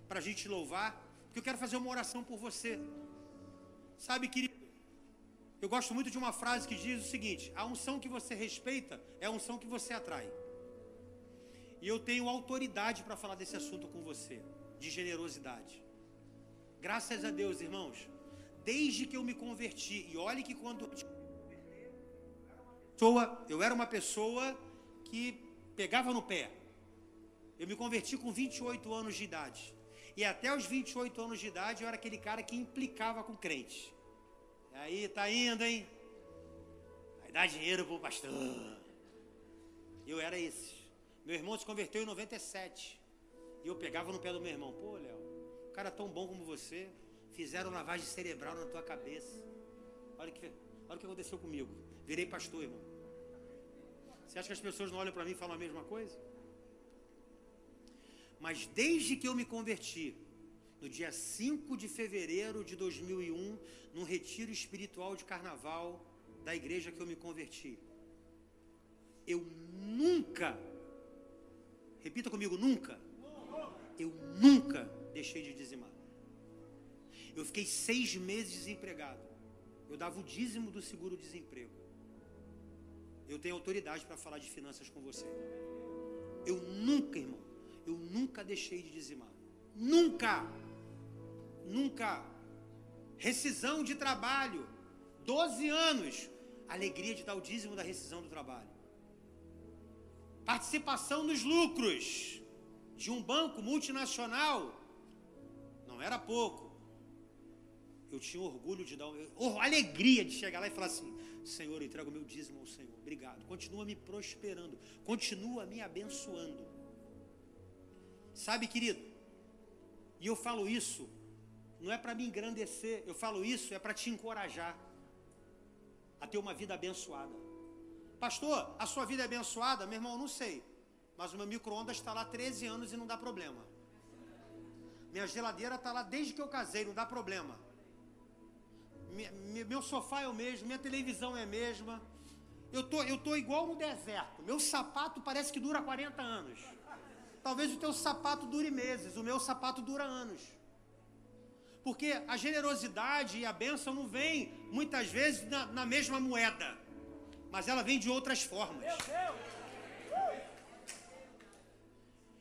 para a gente louvar, porque eu quero fazer uma oração por você. Sabe, querido, eu gosto muito de uma frase que diz o seguinte: a unção que você respeita é a unção que você atrai. E eu tenho autoridade para falar desse assunto com você, de generosidade. Graças a Deus, irmãos, desde que eu me converti, e olhe que quando eu era uma pessoa que pegava no pé. Eu me converti com 28 anos de idade. E até os 28 anos de idade eu era aquele cara que implicava com crente. E aí, tá indo, hein? Vai dar dinheiro pro pastor. Eu era esse. Meu irmão se converteu em 97. E eu pegava no pé do meu irmão. Pô, Léo, cara tão bom como você. Fizeram lavagem cerebral na tua cabeça. Olha, que, olha o que aconteceu comigo. Virei pastor, irmão. Você acha que as pessoas não olham para mim e falam a mesma coisa? Mas desde que eu me converti, no dia 5 de fevereiro de 2001, num retiro espiritual de carnaval da igreja que eu me converti, eu nunca, repita comigo, nunca, eu nunca deixei de dizimar. Eu fiquei seis meses desempregado. Eu dava o dízimo do seguro-desemprego. Eu tenho autoridade para falar de finanças com você. Eu nunca, irmão, eu nunca deixei de dizimar. Nunca. Nunca. Rescisão de trabalho. 12 anos. Alegria de dar o dízimo da rescisão do trabalho. Participação nos lucros de um banco multinacional. Não era pouco. Eu tinha orgulho de dar, alegria de chegar lá e falar assim: Senhor, eu entrego meu dízimo ao Senhor. Obrigado. Continua me prosperando. Continua me abençoando. Sabe, querido? E eu falo isso, não é para me engrandecer, eu falo isso é para te encorajar a ter uma vida abençoada. Pastor, a sua vida é abençoada? Meu irmão, não sei. Mas o meu micro-ondas está lá 13 anos e não dá problema. Minha geladeira está lá desde que eu casei, não dá problema. meu sofá é o mesmo, minha televisão é a mesma. Eu tô, eu tô igual no deserto. Meu sapato parece que dura 40 anos. Talvez o teu sapato dure meses, o meu sapato dura anos. Porque a generosidade e a bênção não vem muitas vezes na, na mesma moeda, mas ela vem de outras formas.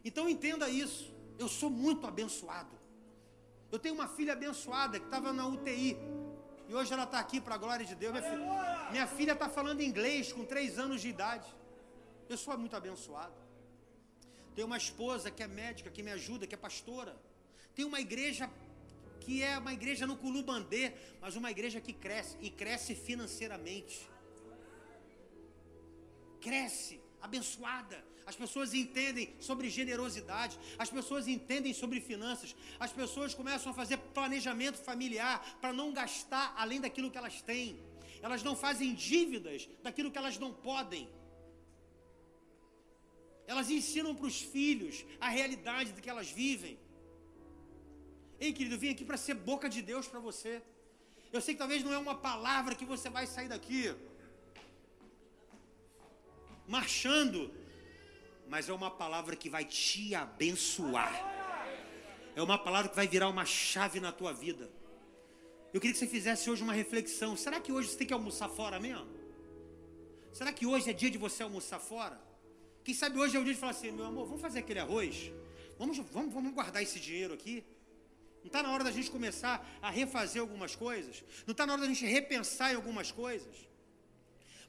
Então entenda isso. Eu sou muito abençoado. Eu tenho uma filha abençoada que estava na UTI. E hoje ela está aqui para a glória de Deus. Minha filha está falando inglês com três anos de idade. Eu sou muito abençoado. Tenho uma esposa que é médica, que me ajuda, que é pastora. Tem uma igreja que é uma igreja no Culubandê, mas uma igreja que cresce e cresce financeiramente. Cresce, abençoada. As pessoas entendem sobre generosidade, as pessoas entendem sobre finanças, as pessoas começam a fazer planejamento familiar para não gastar além daquilo que elas têm. Elas não fazem dívidas daquilo que elas não podem. Elas ensinam para os filhos a realidade de que elas vivem. Ei, querido, eu vim aqui para ser boca de Deus para você. Eu sei que talvez não é uma palavra que você vai sair daqui marchando, mas é uma palavra que vai te abençoar. É uma palavra que vai virar uma chave na tua vida. Eu queria que você fizesse hoje uma reflexão. Será que hoje você tem que almoçar fora mesmo? Será que hoje é dia de você almoçar fora? Quem sabe hoje é o dia de falar assim, meu amor, vamos fazer aquele arroz? Vamos, vamos, vamos guardar esse dinheiro aqui? Não está na hora da gente começar a refazer algumas coisas? Não está na hora da gente repensar em algumas coisas?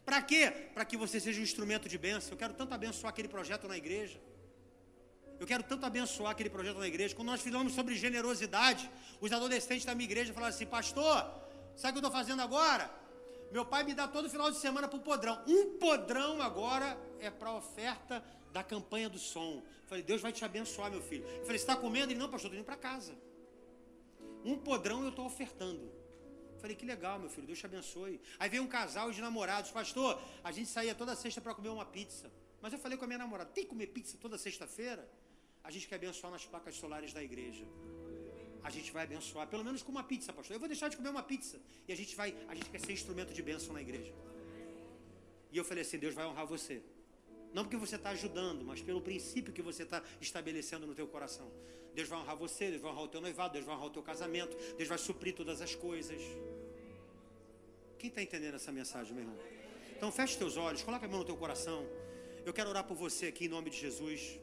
Para quê? Para que você seja um instrumento de bênção. Eu quero tanto abençoar aquele projeto na igreja. Eu quero tanto abençoar aquele projeto na igreja. Quando nós falamos sobre generosidade, os adolescentes da minha igreja falaram assim: Pastor, sabe o que eu estou fazendo agora? Meu pai me dá todo final de semana para o podrão. Um podrão agora é para oferta da campanha do som. falei, Deus vai te abençoar, meu filho. Eu falei, você está comendo? Ele, não, pastor, estou indo para casa. Um podrão eu estou ofertando. falei, que legal, meu filho, Deus te abençoe. Aí veio um casal de namorados, pastor, a gente saía toda sexta para comer uma pizza. Mas eu falei com a minha namorada: tem que comer pizza toda sexta-feira? A gente quer abençoar nas placas solares da igreja. A gente vai abençoar, pelo menos com uma pizza, pastor. Eu vou deixar de comer uma pizza. E a gente vai, a gente quer ser instrumento de bênção na igreja. E eu falei assim: Deus vai honrar você. Não porque você está ajudando, mas pelo princípio que você está estabelecendo no teu coração. Deus vai honrar você, Deus vai honrar o teu noivado, Deus vai honrar o teu casamento, Deus vai suprir todas as coisas. Quem está entendendo essa mensagem, meu irmão? Então feche teus olhos, coloque a mão no teu coração. Eu quero orar por você aqui em nome de Jesus.